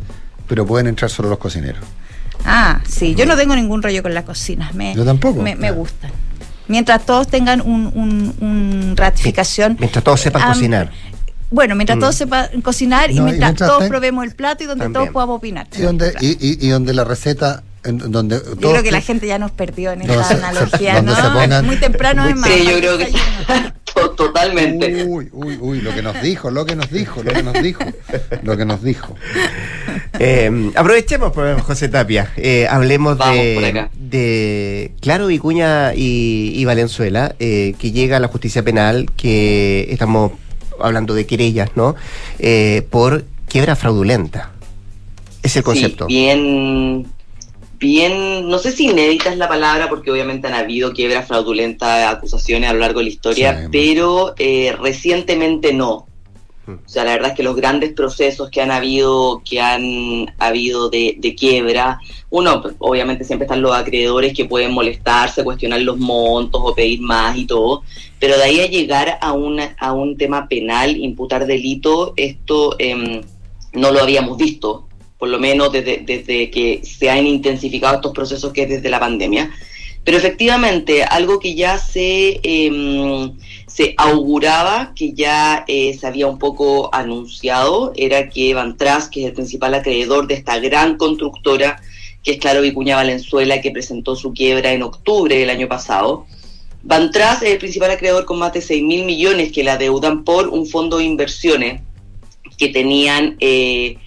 pero pueden entrar solo los cocineros. Ah, sí, yo no tengo ningún rollo con las cocinas. Me, Yo tampoco. Me, me gustan. Mientras todos tengan un, un- un ratificación. Mientras todos sepan am- cocinar. Bueno, mientras Mm. todos sepan cocinar y No, y mientras, mientras todos ten- probemos el plato y donde También. todos podamos opinar. Y donde, y, y- y donde la receta, en donde Yo creo que la gente ya nos perdió en esta se- analogía, ¿no? se pongan- Muy temprano es más. Sí, yo creo que [laughs] totalmente. Uy, uy, uy, lo que nos dijo, lo que nos dijo, lo que nos dijo, lo que nos dijo. [laughs] Eh, aprovechemos, pues, José Tapia. Eh, hablemos Vamos por de, acá. de Claro, Vicuña y, y Valenzuela, eh, que llega a la justicia penal, que estamos hablando de querellas, ¿no? Eh, por quiebra fraudulenta. Es el concepto. Sí, bien, bien, no sé si inédita es la palabra, porque obviamente han habido quiebras fraudulentas, acusaciones a lo largo de la historia, Sí. pero eh, recientemente no. Mm. O sea, la verdad es que los grandes procesos que han habido, que han habido de, de quiebra, uno, pues, obviamente siempre están los acreedores que pueden molestarse, cuestionar los montos o pedir más y todo, pero de ahí a llegar a, una, a un tema penal, imputar delito, esto em, no lo habíamos visto, por lo menos desde, desde que se han intensificado estos procesos que es desde la pandemia. Pero efectivamente, algo que ya se, em, se auguraba, que ya eh, se había un poco anunciado, era que Van Tras, que es el principal acreedor de esta gran constructora, que es Claro Vicuña Valenzuela, que presentó su quiebra en octubre del año pasado, Bantras es el principal acreedor con más de 6 mil millones que la deudan por un fondo de inversiones que tenían eh,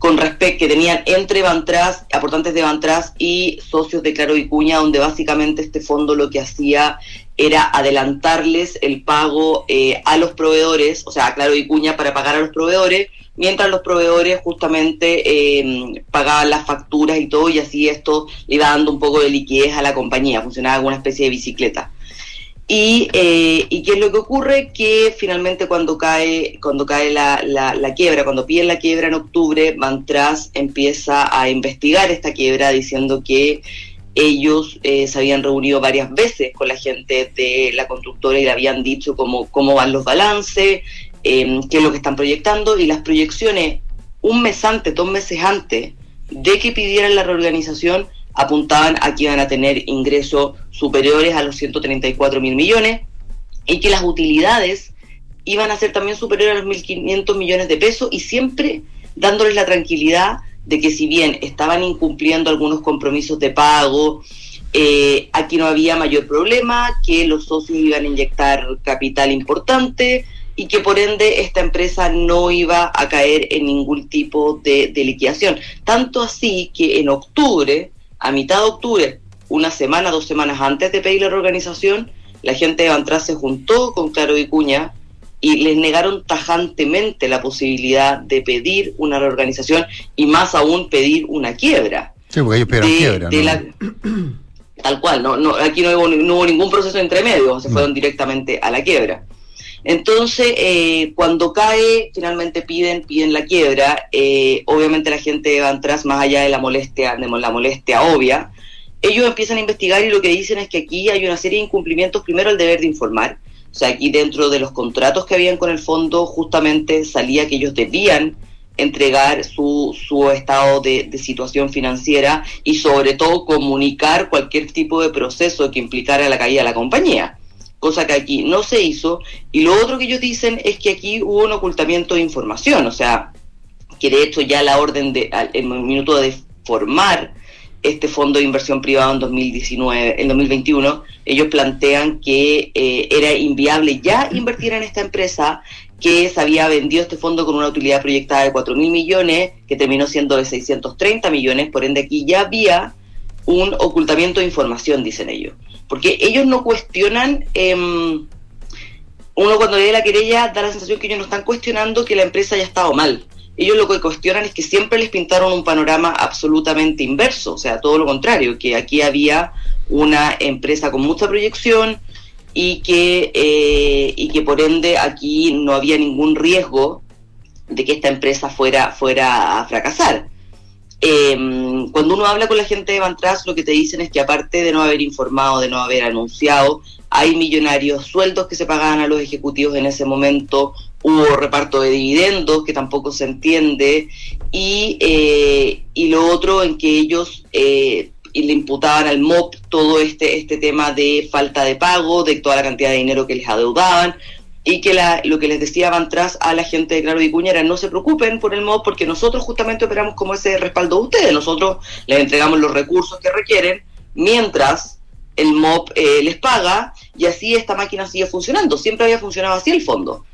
con respecto que tenían entre Bantras, aportantes de Bantras y socios de Claro Vicuña, donde básicamente este fondo lo que hacía era adelantarles el pago eh, a los proveedores, o sea, a Claro Vicuña para pagar a los proveedores, mientras los proveedores justamente eh, pagaban las facturas y todo, y así esto le iba dando un poco de liquidez a la compañía, funcionaba como una especie de bicicleta. Y, eh, ¿Y qué es lo que ocurre? Que finalmente cuando cae, cuando cae la, la, la quiebra, cuando piden la quiebra en octubre, Mantras empieza a investigar esta quiebra diciendo que ellos eh, se habían reunido varias veces con la gente de la constructora y le habían dicho cómo, cómo van los balances, eh, qué es lo que están proyectando y las proyecciones un mes antes, dos meses antes de que pidieran la reorganización apuntaban a que iban a tener ingresos superiores a los 134 mil millones y que las utilidades iban a ser también superiores a los 1.500 millones de pesos y siempre dándoles la tranquilidad de que si bien estaban incumpliendo algunos compromisos de pago, eh, aquí no había mayor problema, que los socios iban a inyectar capital importante y que por ende esta empresa no iba a caer en ningún tipo de, de liquidación. Tanto así que en octubre, a mitad de octubre, una semana, dos semanas antes de pedir la reorganización, la gente de Bantras se juntó con Claro Vicuña y les negaron tajantemente la posibilidad de pedir una reorganización y más aún pedir una quiebra. Sí, porque ellos pidieron de- quiebra. de ¿no? la- tal cual, no, no, aquí no hubo, no hubo ningún proceso entre medio, se fueron directamente a la quiebra. Entonces, eh, cuando cae, finalmente piden, piden la quiebra, eh, obviamente la gente va atrás, más allá de la molestia, de la molestia obvia, ellos empiezan a investigar y lo que dicen es que aquí hay una serie de incumplimientos, primero el deber de informar, o sea, aquí dentro de los contratos que habían con el fondo, justamente salía que ellos debían entregar su, su estado de, de situación financiera y sobre todo comunicar cualquier tipo de proceso que implicara la caída de la compañía, cosa que aquí no se hizo. Y lo otro que ellos dicen es que aquí hubo un ocultamiento de información, o sea, que de hecho ya la orden de, el minuto de formar este fondo de inversión privado en 2019, en 2021, ellos plantean que eh, era inviable ya invertir en esta empresa, que se había vendido este fondo con una utilidad proyectada de 4 mil millones, que terminó siendo de 630 millones, por ende aquí ya había un ocultamiento de información, dicen ellos. Porque ellos no cuestionan, em, uno cuando lee la querella da la sensación que ellos no están cuestionando que la empresa haya estado mal. Ellos lo que cuestionan es que siempre les pintaron un panorama absolutamente inverso, o sea, todo lo contrario, que aquí había una empresa con mucha proyección y que, eh, y que por ende aquí no había ningún riesgo de que esta empresa fuera, fuera a fracasar. Eh, cuando uno habla con la gente de Bantras, lo que te dicen es que aparte de no haber informado, de no haber anunciado, hay millonarios sueldos que se pagaban a los ejecutivos en ese momento, hubo reparto de dividendos que tampoco se entiende, y, eh, y lo otro en que ellos eh, le imputaban al MOP todo este, este tema de falta de pago, de toda la cantidad de dinero que les adeudaban, y que la, lo que les decía Bantras a la gente de Claro Vicuña era no se preocupen por el MOP porque nosotros justamente operamos como ese respaldo de ustedes, nosotros les entregamos los recursos que requieren mientras el MOP eh, les paga y así esta máquina sigue funcionando, siempre había funcionado así el fondo.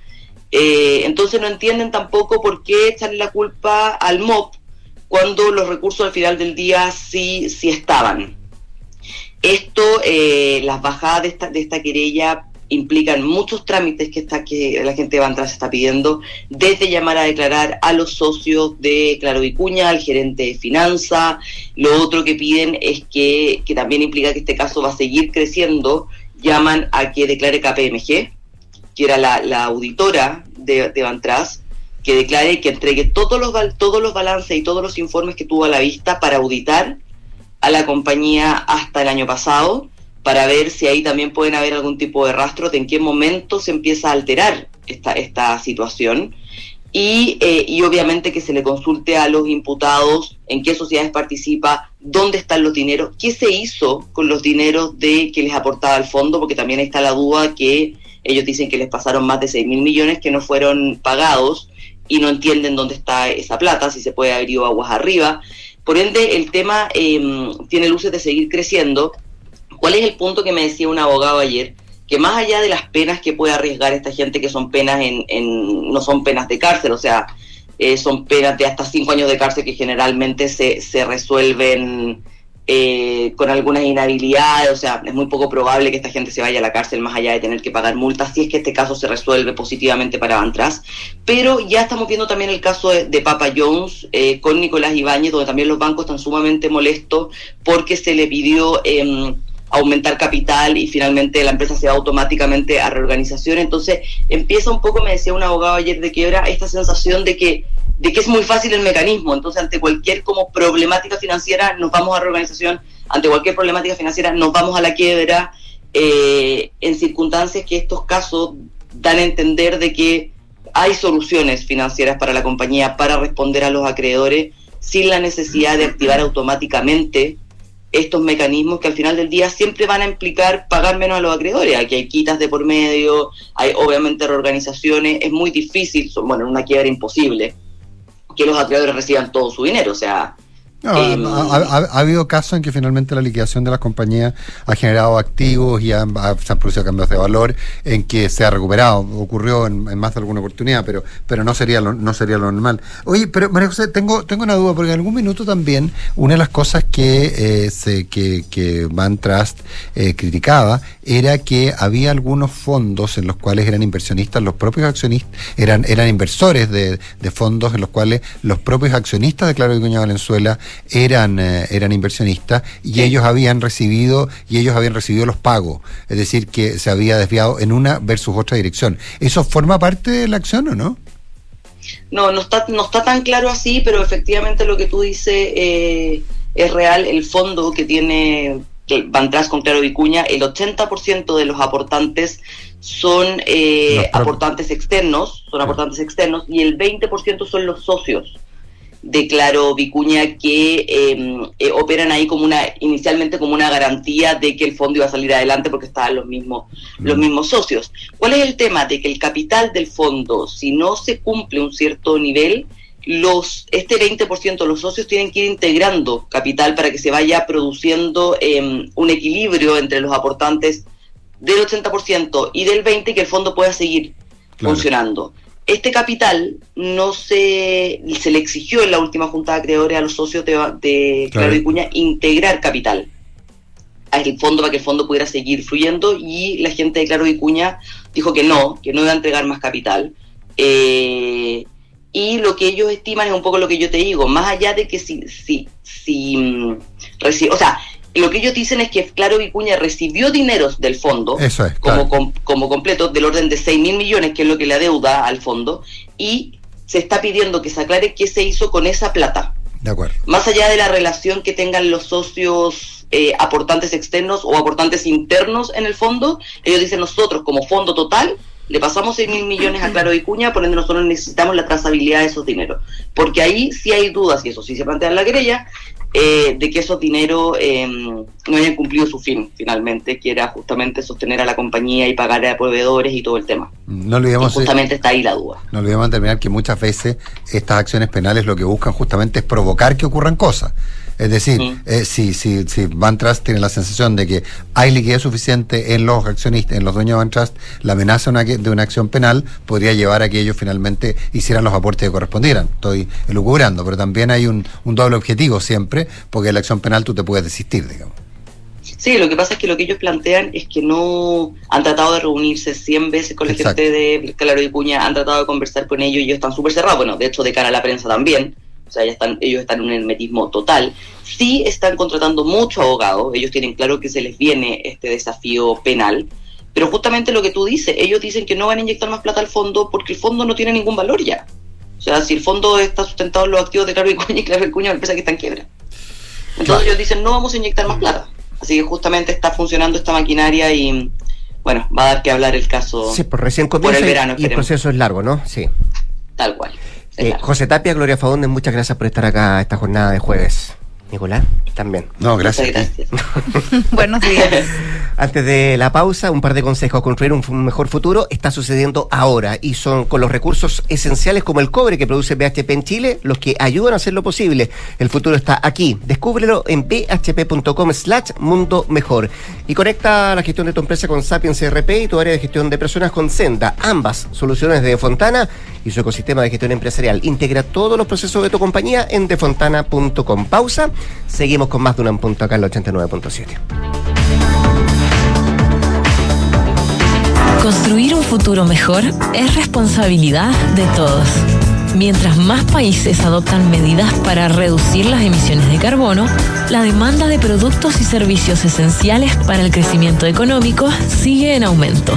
Eh, entonces no entienden tampoco por qué echarle la culpa al MOP cuando los recursos al final del día sí, sí estaban. Esto, eh, las bajadas de esta, de esta querella implican muchos trámites que, está, que la gente de Bantras está pidiendo, desde llamar a declarar a los socios de Claro Vicuña, al gerente de finanzas. Lo otro que piden es que, que también implica que este caso va a seguir creciendo, llaman a que declare KPMG, que era la, la auditora de, de Bantras, que declare que entregue todos los, todos los balances y todos los informes que tuvo a la vista para auditar a la compañía hasta el año pasado, para ver si ahí también pueden haber algún tipo de rastro de en qué momento se empieza a alterar esta, esta situación. Y, eh, y obviamente que se le consulte a los imputados en qué sociedades participa, dónde están los dineros, qué se hizo con los dineros de que les aportaba el fondo, porque también está la duda que ellos dicen que les pasaron más de 6 mil millones que no fueron pagados y no entienden dónde está esa plata, si se puede haber ido aguas arriba. Por ende, el tema eh, tiene luces de seguir creciendo ¿Cuál es el punto que me decía un abogado ayer? Que más allá de las penas que puede arriesgar esta gente, que son penas en, no son penas de cárcel, o sea, eh, son penas de hasta cinco años de cárcel que generalmente se, se resuelven eh, con algunas inhabilidades, o sea, es muy poco probable que esta gente se vaya a la cárcel más allá de tener que pagar multas, si es que este caso se resuelve positivamente para Bantras. Pero ya estamos viendo también el caso de, de Papa Jones eh, con Nicolás Ibáñez, donde también los bancos están sumamente molestos porque se le pidió... aumentar capital y finalmente la empresa se va automáticamente a reorganización. Entonces empieza un poco, me decía un abogado ayer de quiebra, esta sensación de que de que es muy fácil el mecanismo. Entonces, ante cualquier como problemática financiera, nos vamos a reorganización, ante cualquier problemática financiera, nos vamos a la quiebra, eh, en circunstancias que estos casos dan a entender de que hay soluciones financieras para la compañía para responder a los acreedores sin la necesidad de activar automáticamente estos mecanismos que al final del día siempre van a implicar pagar menos a los acreedores. Aquí hay quitas de por medio, hay obviamente reorganizaciones, es muy difícil, son- bueno, en una quiebra imposible que los acreedores reciban todo su dinero, o sea, No, ha, ha- ha habido casos en que finalmente la liquidación de las compañías ha generado activos y han- ha- se han producido cambios de valor en que se ha recuperado. Ocurrió en, en más de alguna oportunidad, pero, pero no sería lo, no sería lo normal. Oye, pero María José, tengo, tengo una duda, porque en algún minuto también una de las cosas que, eh, se, que, que Van Trust eh, criticaba era que había algunos fondos en los cuales eran inversionistas, los propios accionistas, eran, eran inversores de, de fondos en los cuales los propios accionistas de Claro Vicuña Valenzuela eran, eh, eran inversionistas y ellos habían recibido, y ellos habían recibido los pagos, es decir, que se había desviado en una versus otra dirección. ¿Eso forma parte de la acción o no? No, no está, no está tan claro así, pero efectivamente lo que tú dices eh, es real. El fondo que tiene Tras con Claro Vicuña, el 80% de los aportantes son eh, aportantes externos, son aportantes externos, y el 20% son los socios de Claro Vicuña que eh, eh, operan ahí como una inicialmente como una garantía de que el fondo iba a salir adelante porque estaban los mismos los mismos socios. ¿Cuál es el tema de que el capital del fondo si no se cumple un cierto nivel los este 20% de los socios tienen que ir integrando capital para que se vaya produciendo eh, un equilibrio entre los aportantes del 80% y del 20% que el fondo pueda seguir Claro. funcionando. Este capital no se, se le exigió en la última junta de acreedores a los socios de, de Claro Claro. Vicuña integrar capital al fondo para que el fondo pudiera seguir fluyendo y la gente de Claro Vicuña dijo que no, que no iba a entregar más capital. Eh, y lo que ellos estiman es un poco lo que yo te digo, más allá de que si, si, si mm, o sea, lo que ellos dicen es que Claro Vicuña recibió dineros del fondo Eso es, como, claro. com- como completo del orden de 6 mil millones, que es lo que le adeuda al fondo, y se está pidiendo que se aclare qué se hizo con esa plata. De acuerdo. Más allá de la relación que tengan los socios eh, aportantes externos o aportantes internos en el fondo, ellos dicen nosotros como fondo total le pasamos 6 mil millones a Claro Vicuña, por ende nosotros necesitamos la trazabilidad de esos dineros. Porque ahí sí hay dudas, y eso sí se plantea en la querella, eh, de que esos dineros eh, no hayan cumplido su fin finalmente, que era justamente sostener a la compañía y pagar a proveedores y todo el tema. No Y olvidemos, justamente está ahí la duda. no olvidemos terminar que muchas veces estas acciones penales lo que buscan justamente es provocar que ocurran cosas. Es decir, eh, si, si, si Van Trust tiene la sensación de que hay liquidez suficiente en los accionistas, en los dueños de Van Trust, la amenaza una- de una acción penal podría llevar a que ellos finalmente hicieran los aportes que correspondieran. Estoy elucubrando, pero también hay un, un doble objetivo siempre, porque en la acción penal tú te puedes desistir, digamos. Sí, lo que pasa es que lo que ellos plantean es que no han tratado de reunirse 100 veces con la Exacto. gente de Claro y Cuña, han tratado de conversar con ellos y ellos están súper cerrados. Bueno, de hecho, de cara a la prensa también. O sea, ya están, ellos están en un hermetismo total. Sí están contratando muchos abogados. Ellos tienen claro que se les viene este desafío penal. Pero justamente lo que tú dices, ellos dicen que no van a inyectar más plata al fondo porque el fondo no tiene ningún valor ya. O sea, si el fondo está sustentado en los activos de Claro y Cuña y Claro y Cuña, me parece que está en quiebra. Entonces ellos dicen, no vamos a inyectar más plata. Así que justamente está funcionando esta maquinaria y, bueno, va a dar que hablar el caso Sí, pues recién por comienza el y- verano, y el proceso es largo, ¿no? Sí. Tal cual. Eh, José Tapia, Gloria Faúndez, muchas gracias por estar acá esta jornada de jueves. Nicolás, también. No, gracias. [laughs] Buenos días. Antes de la pausa, un par de consejos. Construir un, un mejor futuro está sucediendo ahora y son con los recursos esenciales como el cobre que produce BHP en Chile los que ayudan a hacerlo posible. El futuro está aquí. Descúbrelo en bhp.com slash mundo mejor. Y conecta la gestión de tu empresa con Sapiens CRP y tu área de gestión de personas con Senda. Ambas soluciones de Fontana y su ecosistema de gestión empresarial. Integra todos los procesos de tu compañía en defontana.com. Pausa. Seguimos con más de una punto acá en el 89.7. Construir un futuro mejor es responsabilidad de todos. Mientras más países adoptan medidas para reducir las emisiones de carbono, la demanda de productos y servicios esenciales para el crecimiento económico sigue en aumento.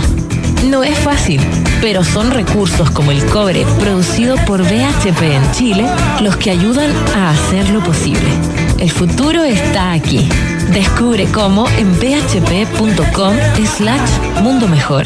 No es fácil, pero son recursos como el cobre producido por BHP en Chile los que ayudan a hacerlo posible. El futuro está aquí. Descubre cómo en bhp.com slash mundo mejor.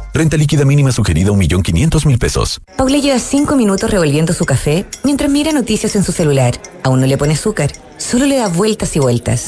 Renta líquida mínima sugerida 1.500.000 pesos. Paula lleva cinco minutos revolviendo su café mientras mira noticias en su celular. Aún no le pone azúcar, solo le da vueltas y vueltas.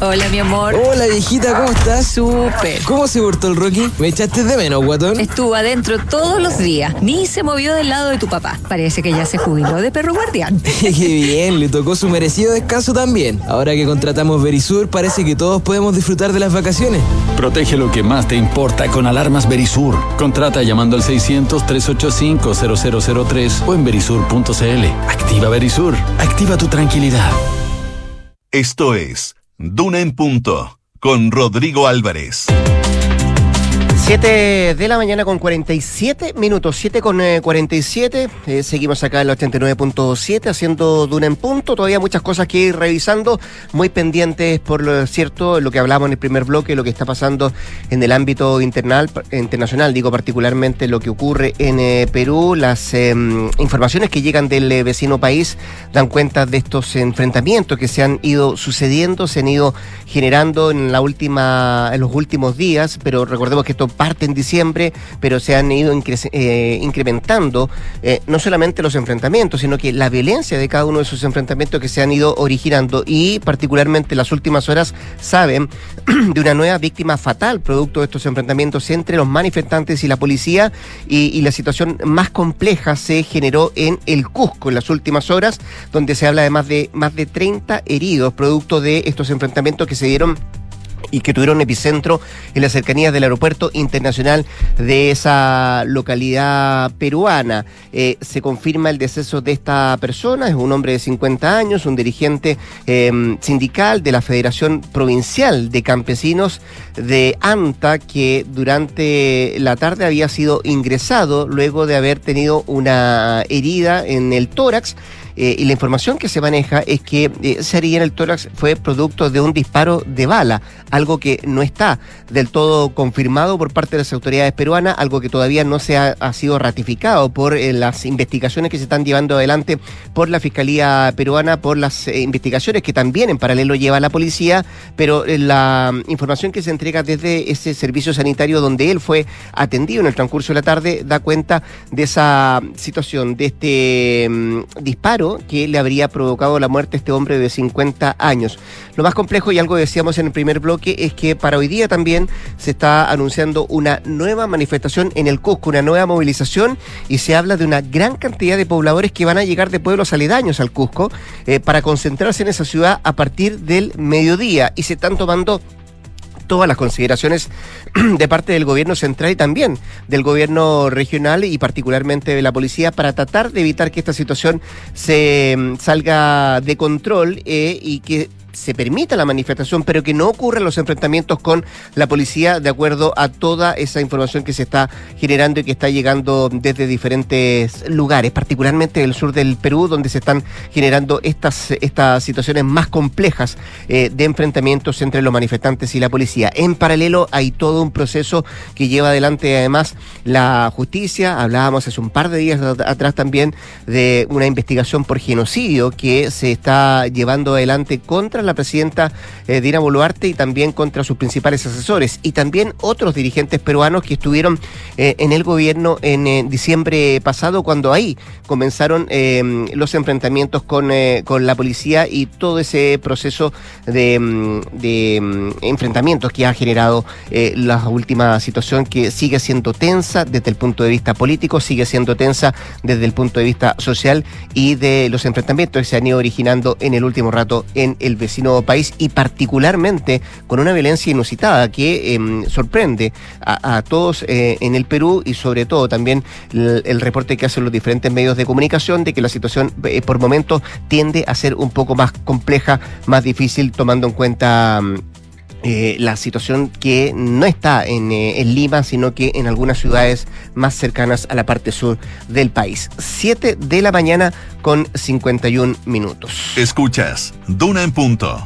Hola, mi amor. Hola, viejita, ¿cómo estás? Súper. ¿Cómo se portó el Rocky? ¿Me echaste de menos, guatón? Estuvo adentro todos los días. Ni se movió del lado de tu papá. Parece que ya se jubiló de perro guardián. [laughs] Qué bien, le tocó su merecido descanso también. Ahora que contratamos Verisur, parece que todos podemos disfrutar de las vacaciones. Protege lo que más te importa con alarmas Verisur. Contrata llamando al 600-385-0003 o en verisur.cl. Activa Verisur. Activa tu tranquilidad. Esto es Duna en Punto con Rodrigo Álvarez. 7 de la mañana con 47 minutos, 7 con eh, 47. Eh, seguimos acá en el 89.7 haciendo Duna en punto. Todavía muchas cosas que ir revisando, muy pendientes por lo cierto, lo que hablamos en el primer bloque, lo que está pasando en el ámbito internal, internacional, digo particularmente lo que ocurre en eh, Perú. Las eh, informaciones que llegan del eh, vecino país dan cuenta de estos enfrentamientos que se han ido sucediendo, se han ido generando en la última, en los últimos días, pero recordemos que esto parte en diciembre, pero se han ido eh, incrementando eh, no solamente los enfrentamientos, sino que la violencia de cada uno de esos enfrentamientos que se han ido originando y particularmente en las últimas horas saben [clears throat] de una nueva víctima fatal producto de estos enfrentamientos entre los manifestantes y la policía y, y la situación más compleja se generó en el Cusco en las últimas horas, donde se habla de más de, más de 30 heridos producto de estos enfrentamientos que se dieron y que tuvieron epicentro en las cercanías del aeropuerto internacional de esa localidad peruana. Eh, se confirma el deceso de esta persona, es un hombre de 50 años, un dirigente eh, sindical de la Federación Provincial de Campesinos de ANTA, que durante la tarde había sido ingresado luego de haber tenido una herida en el tórax. Eh, y la información que se maneja es que eh, en el tórax fue producto de un disparo de bala, algo que no está del todo confirmado por parte de las autoridades peruanas, algo que todavía no se ha, sido ratificado por eh, las investigaciones que se están llevando adelante por la Fiscalía peruana, por las eh, investigaciones que también en paralelo lleva la policía, pero la información que se entrega desde ese servicio sanitario donde él fue atendido en el transcurso de la tarde da cuenta de esa situación, de este mm, disparo que le habría provocado la muerte a este hombre de 50 años. Lo más complejo, y algo decíamos en el primer bloque, es que para hoy día también se está anunciando una nueva manifestación en el Cusco, una nueva movilización, y se habla de una gran cantidad de pobladores que van a llegar de pueblos aledaños al Cusco eh, para concentrarse en esa ciudad a partir del mediodía. Y se están tomando todas las consideraciones [clears throat] de parte del gobierno central y también del gobierno regional y particularmente de la policía para tratar de evitar que esta situación se mm, salga de control eh, y que se permita la manifestación, pero que no ocurran los enfrentamientos con la policía de acuerdo a toda esa información que se está generando y que está llegando desde diferentes lugares, particularmente del sur del Perú, donde se están generando estas, estas situaciones más complejas eh, de enfrentamientos entre los manifestantes y la policía. En paralelo hay todo un proceso que lleva adelante además la justicia. Hablábamos hace un par de días at- atrás también de una investigación por genocidio que se está llevando adelante contra la presidenta eh, Dina Boluarte y también contra sus principales asesores y también otros dirigentes peruanos que estuvieron eh, en el gobierno en eh, diciembre pasado cuando ahí comenzaron eh, los enfrentamientos con, con la policía y todo ese proceso de, mm, de, mm, enfrentamientos que ha generado la última situación que sigue siendo tensa desde el punto de vista político, sigue siendo tensa desde el punto de vista social y de los enfrentamientos que se han ido originando en el último rato en el vecino país y particularmente con una violencia inusitada que em, sorprende a, todos eh, en el Perú y sobre todo también el, reporte que hacen los diferentes medios de comunicación de que la situación eh, por momentos tiende a ser un poco más compleja, más difícil tomando en cuenta eh, la situación que no está en, eh, en Lima, sino que en algunas ciudades más cercanas a la parte sur del país. 7 de la mañana con 51 minutos. Escuchas Duna en punto.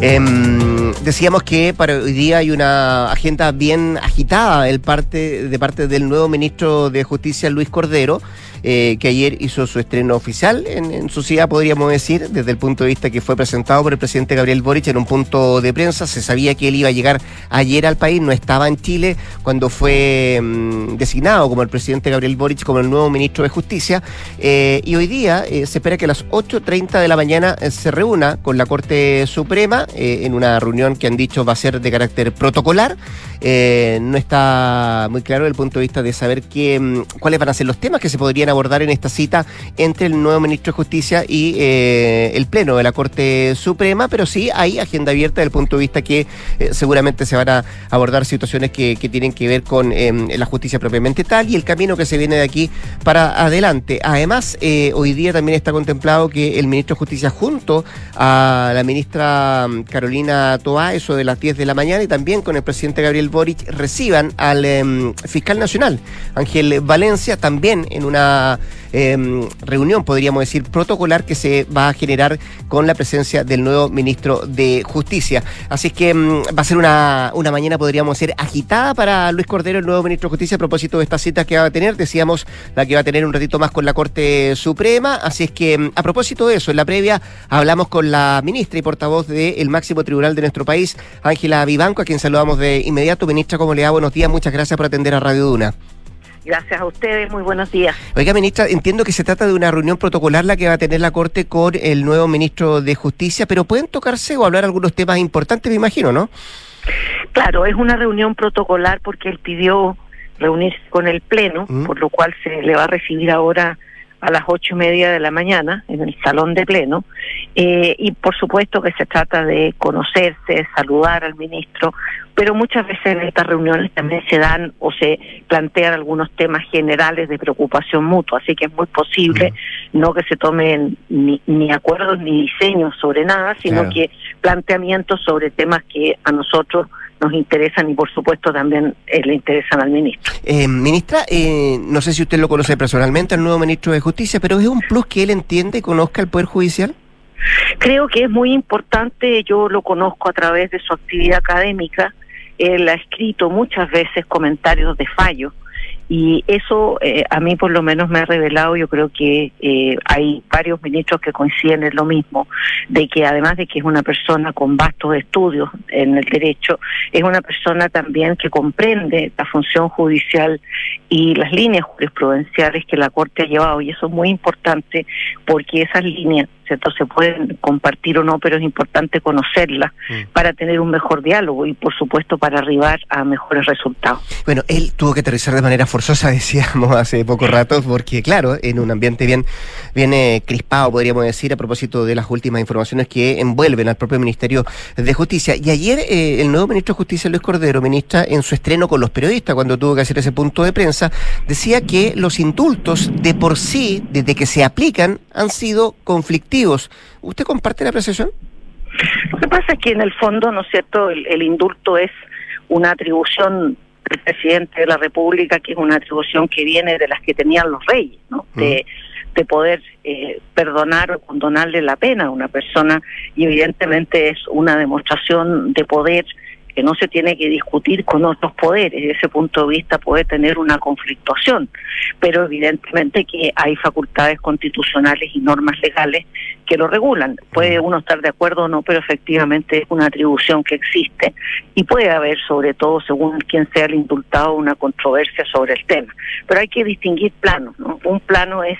Em, decíamos que para hoy día hay una agenda bien agitada del parte, de parte del nuevo ministro de Justicia, Luis Cordero, eh, que ayer hizo su estreno oficial en, su ciudad, podríamos decir, desde el punto de vista que fue presentado por el presidente Gabriel Boric en un punto de prensa. Se sabía que él iba a llegar ayer al país, no estaba en Chile cuando fue mm, designado como el presidente Gabriel Boric como el nuevo ministro de Justicia. Eh, y hoy día eh, se espera que a las 8.30 de la mañana se reúna con la Corte Suprema en una reunión que han dicho va a ser de carácter protocolar. No está muy claro desde el punto de vista de saber qué, mm, cuáles van a ser los temas que se podrían abordar en esta cita entre el nuevo ministro de Justicia y eh, el Pleno de la Corte Suprema, pero sí hay agenda abierta desde el punto de vista que eh, seguramente se van a abordar situaciones que, que tienen que ver con eh, la justicia propiamente tal y el camino que se viene de aquí para adelante. Además, eh, hoy día también está contemplado que el ministro de Justicia junto a la ministra mm, Carolina Toá, eso de las 10 de la mañana, y también con el presidente Gabriel Boric, reciban al em, fiscal nacional, Ángel Valencia, también en una em, reunión, podríamos decir, protocolar que se va a generar con la presencia del nuevo ministro de Justicia. Así es que em, va a ser una, una mañana, podríamos decir, agitada para Luis Cordero, el nuevo ministro de Justicia, a propósito de esta cita que va a tener. Decíamos la que va a tener un ratito más con la Corte Suprema. Así es que, em, a propósito de eso, en la previa hablamos con la ministra y portavoz del máximo tribunal de nuestro país, Ángela Vivanco, a quien saludamos de inmediato. Ministra, ¿cómo le va? Buenos días, muchas gracias por atender a Radio Duna. Gracias a ustedes, muy buenos días. Oiga, ministra, entiendo que se trata de una reunión protocolar la que va a tener la Corte con el nuevo ministro de Justicia, pero pueden tocarse o hablar algunos temas importantes, me imagino, ¿no? Claro, es una reunión protocolar porque él pidió reunirse con el Pleno, por lo cual se le va a recibir ahora a las ocho y media de la mañana en el salón de Pleno. Eh, y por supuesto que se trata de conocerse, saludar al ministro, pero muchas veces en estas reuniones también se dan o se plantean algunos temas generales de preocupación mutua, así que es muy posible no que se tomen ni, ni acuerdos ni diseños sobre nada, sino Claro. que planteamientos sobre temas que a nosotros nos interesan y por supuesto también eh, le interesan al ministro. Eh, ministra, eh, no sé si usted lo conoce personalmente, al nuevo ministro de Justicia, pero es un plus que él entiende y conozca el Poder Judicial. Creo que es muy importante, yo lo conozco a través de su actividad académica, él ha escrito muchas veces comentarios de fallo y eso eh, a mí por lo menos me ha revelado, yo creo que eh, hay varios ministros que coinciden en lo mismo, de que además de que es una persona con vastos estudios en el derecho, es una persona también que comprende la función judicial y las líneas jurisprudenciales que la Corte ha llevado. Y eso es muy importante porque esas líneas ¿cierto? se pueden compartir o no, pero es importante conocerlas para tener un mejor diálogo y por supuesto para arribar a mejores resultados. Bueno, él tuvo que aterrizar de manera forzosa, [laughs] decíamos hace poco rato, porque claro, en un ambiente bien, bien eh, crispado, podríamos decir, a propósito de las últimas informaciones que envuelven al propio Ministerio de Justicia. Y ayer eh, el nuevo ministro de Justicia, Luis Cordero, ministra, en su estreno con los periodistas, cuando tuvo que hacer ese punto de prensa, decía que los indultos de por sí, desde que se aplican, han sido conflictivos. ¿Usted comparte la apreciación? Lo que pasa es que en el fondo, ¿no es cierto?, el, el indulto es una atribución del presidente de la República, que es una atribución que viene de las que tenían los reyes, ¿no? De, de poder eh, perdonar o condonarle la pena a una persona y evidentemente es una demostración de poder que no se tiene que discutir con otros poderes. Desde ese punto de vista puede tener una conflictuación, pero evidentemente que hay facultades constitucionales y normas legales que lo regulan. Puede uno estar de acuerdo o no, pero efectivamente es una atribución que existe y puede haber, sobre todo según quien sea el indultado, una controversia sobre el tema. Pero hay que distinguir planos. ¿no? Un plano es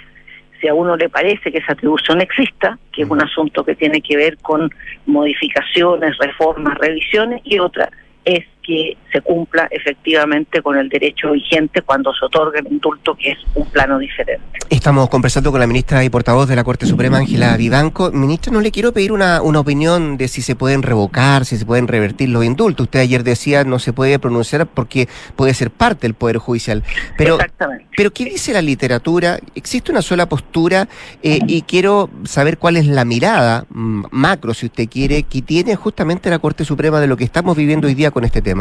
si a uno le parece que esa atribución exista, que es un asunto que tiene que ver con modificaciones, reformas, revisiones, y otra es que se cumpla efectivamente con el derecho vigente cuando se otorga el indulto, que es un plano diferente. Estamos conversando con la ministra y portavoz de la Corte Suprema, Ángela Vivanco. Ministra, no le quiero pedir una, una opinión de si se pueden revocar, si se pueden revertir los indultos. Usted ayer decía no se puede pronunciar porque puede ser parte del Poder Judicial. Pero, pero ¿qué dice la literatura? ¿Existe una sola postura? Eh, y quiero saber cuál es la mirada mm, macro, si usted quiere, que tiene justamente la Corte Suprema de lo que estamos viviendo hoy día con este tema.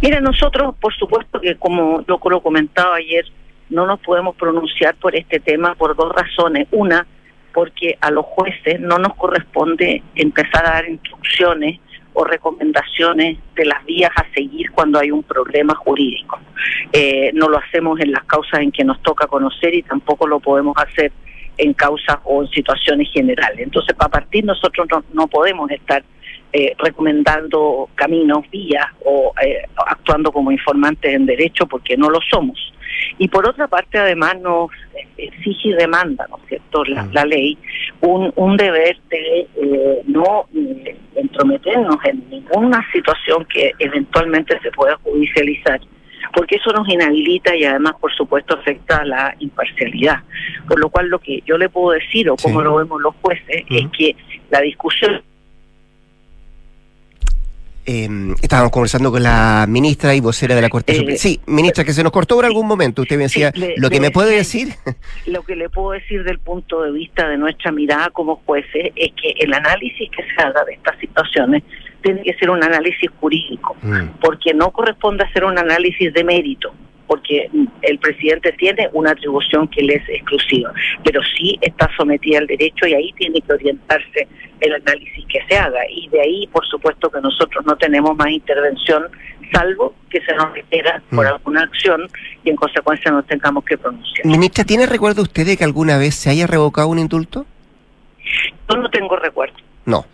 Mira, nosotros, por supuesto que como yo lo comentaba ayer, no nos podemos pronunciar por este tema por dos razones. Una, porque a los jueces no nos corresponde empezar a dar instrucciones o recomendaciones de las vías a seguir cuando hay un problema jurídico. Eh, no lo hacemos en las causas en que nos toca conocer y tampoco lo podemos hacer en causas o en situaciones generales. Entonces, para partir, nosotros no, no podemos estar eh, recomendando caminos, vías o eh, actuando como informantes en derecho porque no lo somos. Y por otra parte, además, nos exige y demanda, ¿no es cierto?, la, la ley, un, un deber de eh, no eh, entrometernos en ninguna situación que eventualmente se pueda judicializar porque eso nos inhabilita y además, por supuesto, afecta a la imparcialidad. Por lo cual, lo que yo le puedo decir, o como lo vemos los jueces, es que la discusión Eh, estábamos conversando con la ministra y vocera de la Corte Suprema. Sí, ministra, que se nos cortó por algún momento. Usted me decía, Eh, le- lo que le me puede decir. Lo que le puedo decir del punto de vista de nuestra mirada como jueces es que el análisis que se haga de estas situaciones tiene que ser un análisis jurídico, porque no corresponde hacer un análisis de mérito, porque el presidente tiene una atribución que le es exclusiva, pero sí está sometida al derecho y ahí tiene que orientarse el análisis que se haga. Y de ahí, por supuesto, que nosotros no tenemos más intervención, salvo que se nos requiera por Mm. alguna acción y en consecuencia nos tengamos que pronunciar. Ministra, ¿tiene recuerdo usted de que alguna vez se haya revocado un indulto? Yo no tengo recuerdo. No.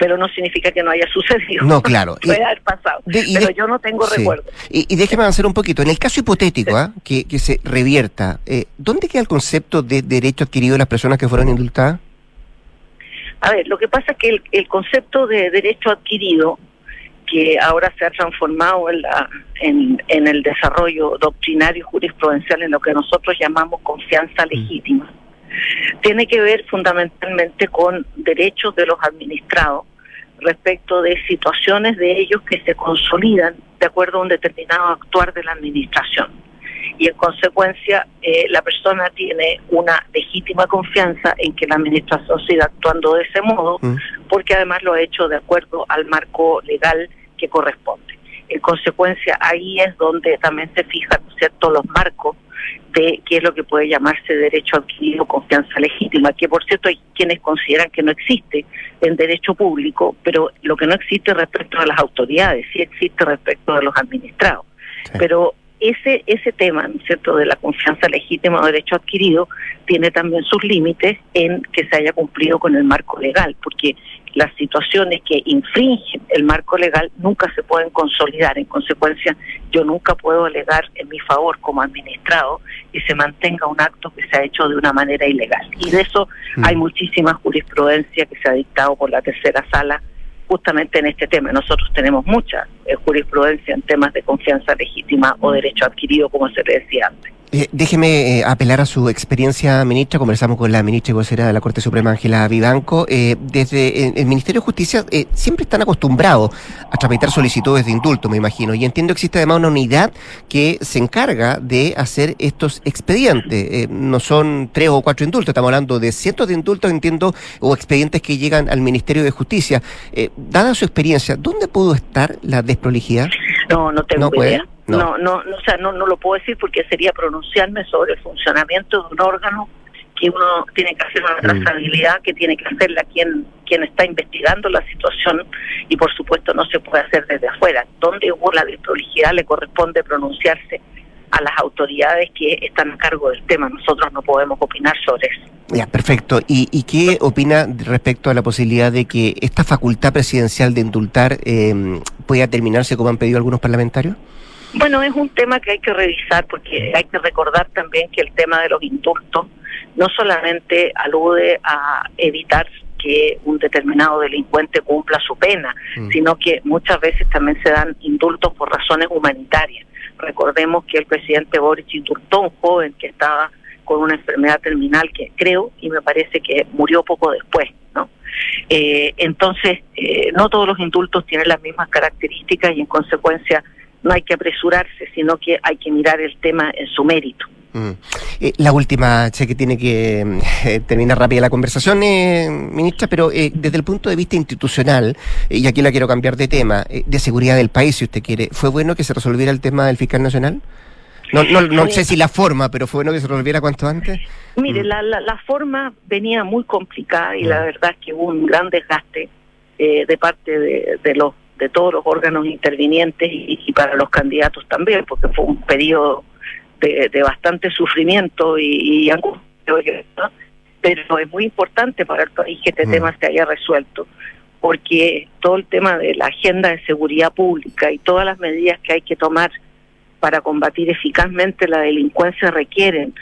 Pero no significa que no haya sucedido. No, claro. [laughs] Puede haber pasado. de- pero de- yo no tengo Sí. recuerdo. Y, y déjeme avanzar un poquito. En el caso hipotético, ¿ah? que, que se revierta, eh, ¿dónde queda el concepto de derecho adquirido de las personas que fueron indultadas? A ver, lo que pasa es que el, el concepto de derecho adquirido, que ahora se ha transformado en, la, en, en el desarrollo doctrinario jurisprudencial en lo que nosotros llamamos confianza legítima, tiene que ver fundamentalmente con derechos de los administrados respecto de situaciones de ellos que se consolidan de acuerdo a un determinado actuar de la administración. Y en consecuencia, eh, la persona tiene una legítima confianza en que la administración siga actuando de ese modo, porque además lo ha hecho de acuerdo al marco legal que corresponde. En consecuencia, ahí es donde también se fijan, ¿no es cierto?, los marcos de qué es lo que puede llamarse derecho adquirido, confianza legítima, que por cierto hay quienes consideran que no existe en derecho público, pero lo que no existe respecto de las autoridades, sí existe respecto de los administrados. Pero ese ese tema, ¿no es cierto?, de la confianza legítima o derecho adquirido tiene también sus límites en que se haya cumplido con el marco legal, porque las situaciones que infringen el marco legal nunca se pueden consolidar. En consecuencia, yo nunca puedo alegar en mi favor como administrado que se mantenga un acto que se ha hecho de una manera ilegal. Y de eso hay muchísima jurisprudencia que se ha dictado por la tercera sala justamente en este tema. Nosotros tenemos mucha eh, jurisprudencia en temas de confianza legítima o derecho adquirido, como se le decía antes. Eh, déjeme eh, apelar a su experiencia, ministra. Conversamos con la ministra y vocera de la Corte Suprema, Ángela Vivanco. Eh, desde eh, el Ministerio de Justicia eh, siempre están acostumbrados a tramitar solicitudes de indulto, me imagino. Y entiendo que existe además una unidad que se encarga de hacer estos expedientes. Eh, no son tres o cuatro indultos, estamos hablando de cientos de indultos, entiendo, o expedientes que llegan al Ministerio de Justicia. Eh, dada su experiencia, ¿dónde pudo estar la desprolijidad? No, no tengo No idea. No. No, no, o sea, no, no lo puedo decir porque sería pronunciarme sobre el funcionamiento de un órgano que uno tiene que hacer una Mm. trazabilidad, que tiene que hacerla quien, quien está investigando la situación y por supuesto no se puede hacer desde afuera. Donde hubo la desprolijidad le corresponde pronunciarse a las autoridades que están a cargo del tema. Nosotros no podemos opinar sobre eso. Ya, perfecto. ¿Y, y qué opina respecto a la posibilidad de que esta facultad presidencial de indultar eh, pueda terminarse como han pedido algunos parlamentarios? Bueno, es un tema que hay que revisar porque hay que recordar también que el tema de los indultos no solamente alude a evitar que un determinado delincuente cumpla su pena, Mm. sino que muchas veces también se dan indultos por razones humanitarias. Recordemos que el presidente Boric indultó a un joven que estaba con una enfermedad terminal que creo y me parece que murió poco después, ¿no? Eh, entonces, eh, no todos los indultos tienen las mismas características y en consecuencia no hay que apresurarse, sino que hay que mirar el tema en su mérito. Mm. Eh, la última, sé que tiene que [laughs] eh, terminar rápida la conversación, eh, ministra, pero eh, desde el punto de vista institucional, y aquí la quiero cambiar de tema, de seguridad del país, si usted quiere, ¿fue bueno que se resolviera el tema del fiscal nacional? No, no, no sé si la forma, pero fue bueno que se resolviera cuanto antes. Mire, la, la, la forma venía muy complicada y la verdad es que hubo un gran desgaste eh, de parte de, de los de todos los órganos intervinientes y, y para los candidatos también, porque fue un periodo de, de bastante sufrimiento y, y angustia, pero es muy importante para el país que este Mm. tema se haya resuelto, porque todo el tema de la agenda de seguridad pública y todas las medidas que hay que tomar para combatir eficazmente la delincuencia requieren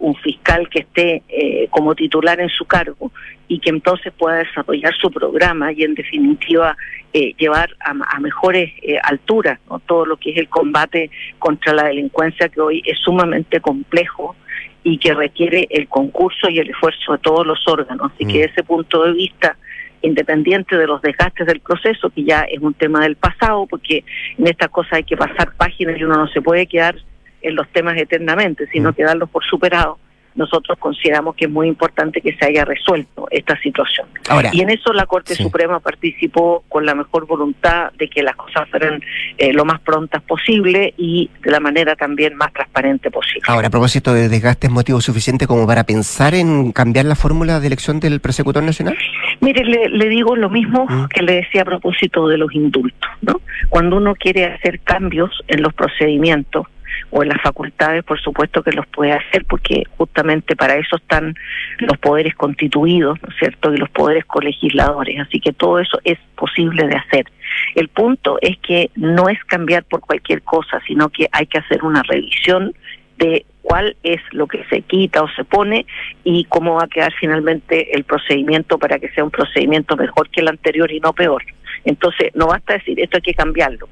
un fiscal que esté eh, como titular en su cargo y que entonces pueda desarrollar su programa y en definitiva eh, llevar a, a mejores eh, alturas ¿no? todo lo que es el combate contra la delincuencia que hoy es sumamente complejo y que requiere el concurso y el esfuerzo de todos los órganos. Así que desde ese punto de vista, independiente de los desgastes del proceso, que ya es un tema del pasado, porque en estas cosas hay que pasar páginas y uno no se puede quedar en los temas eternamente, sino que darlos por superado. Nosotros consideramos que es muy importante que se haya resuelto esta situación. Ahora, y en eso la Corte sí. Suprema participó con la mejor voluntad de que las cosas fueran eh, lo más prontas posible y de la manera también más transparente posible. Ahora, a propósito de desgaste, ¿es motivo suficiente como para pensar en cambiar la fórmula de elección del persecutor nacional? Mire, le, le digo lo mismo Mm. que le decía a propósito de los indultos, ¿no? Cuando uno quiere hacer cambios en los procedimientos o en las facultades, por supuesto que los puede hacer, porque justamente para eso están los poderes constituidos, ¿no es cierto?, y los poderes colegisladores, así que todo eso es posible de hacer. El punto es que no es cambiar por cualquier cosa, sino que hay que hacer una revisión de cuál es lo que se quita o se pone y cómo va a quedar finalmente el procedimiento para que sea un procedimiento mejor que el anterior y no peor. Entonces, no basta decir esto hay que cambiarlo,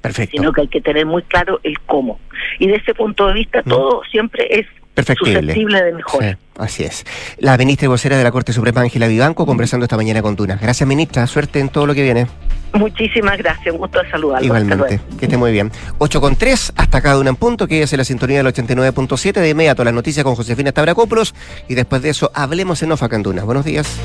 Perfecto. sino que hay que tener muy claro el cómo. Y de ese punto de vista, todo siempre es Perfectible. susceptible de mejora. Sí, así es. La ministra y vocera de la Corte Suprema, Ángela Vivanco, conversando esta mañana con Tunas. Gracias, ministra. Suerte en todo lo que viene. Muchísimas gracias, un gusto de saludarlo. Igualmente. Que esté muy bien. 8 con 3, hasta cada una en punto, que es en la sintonía del 89.7 de inmediato las noticias con Josefina Stavrakopoulos y después de eso hablemos en Ofa Candunas. Buenos días.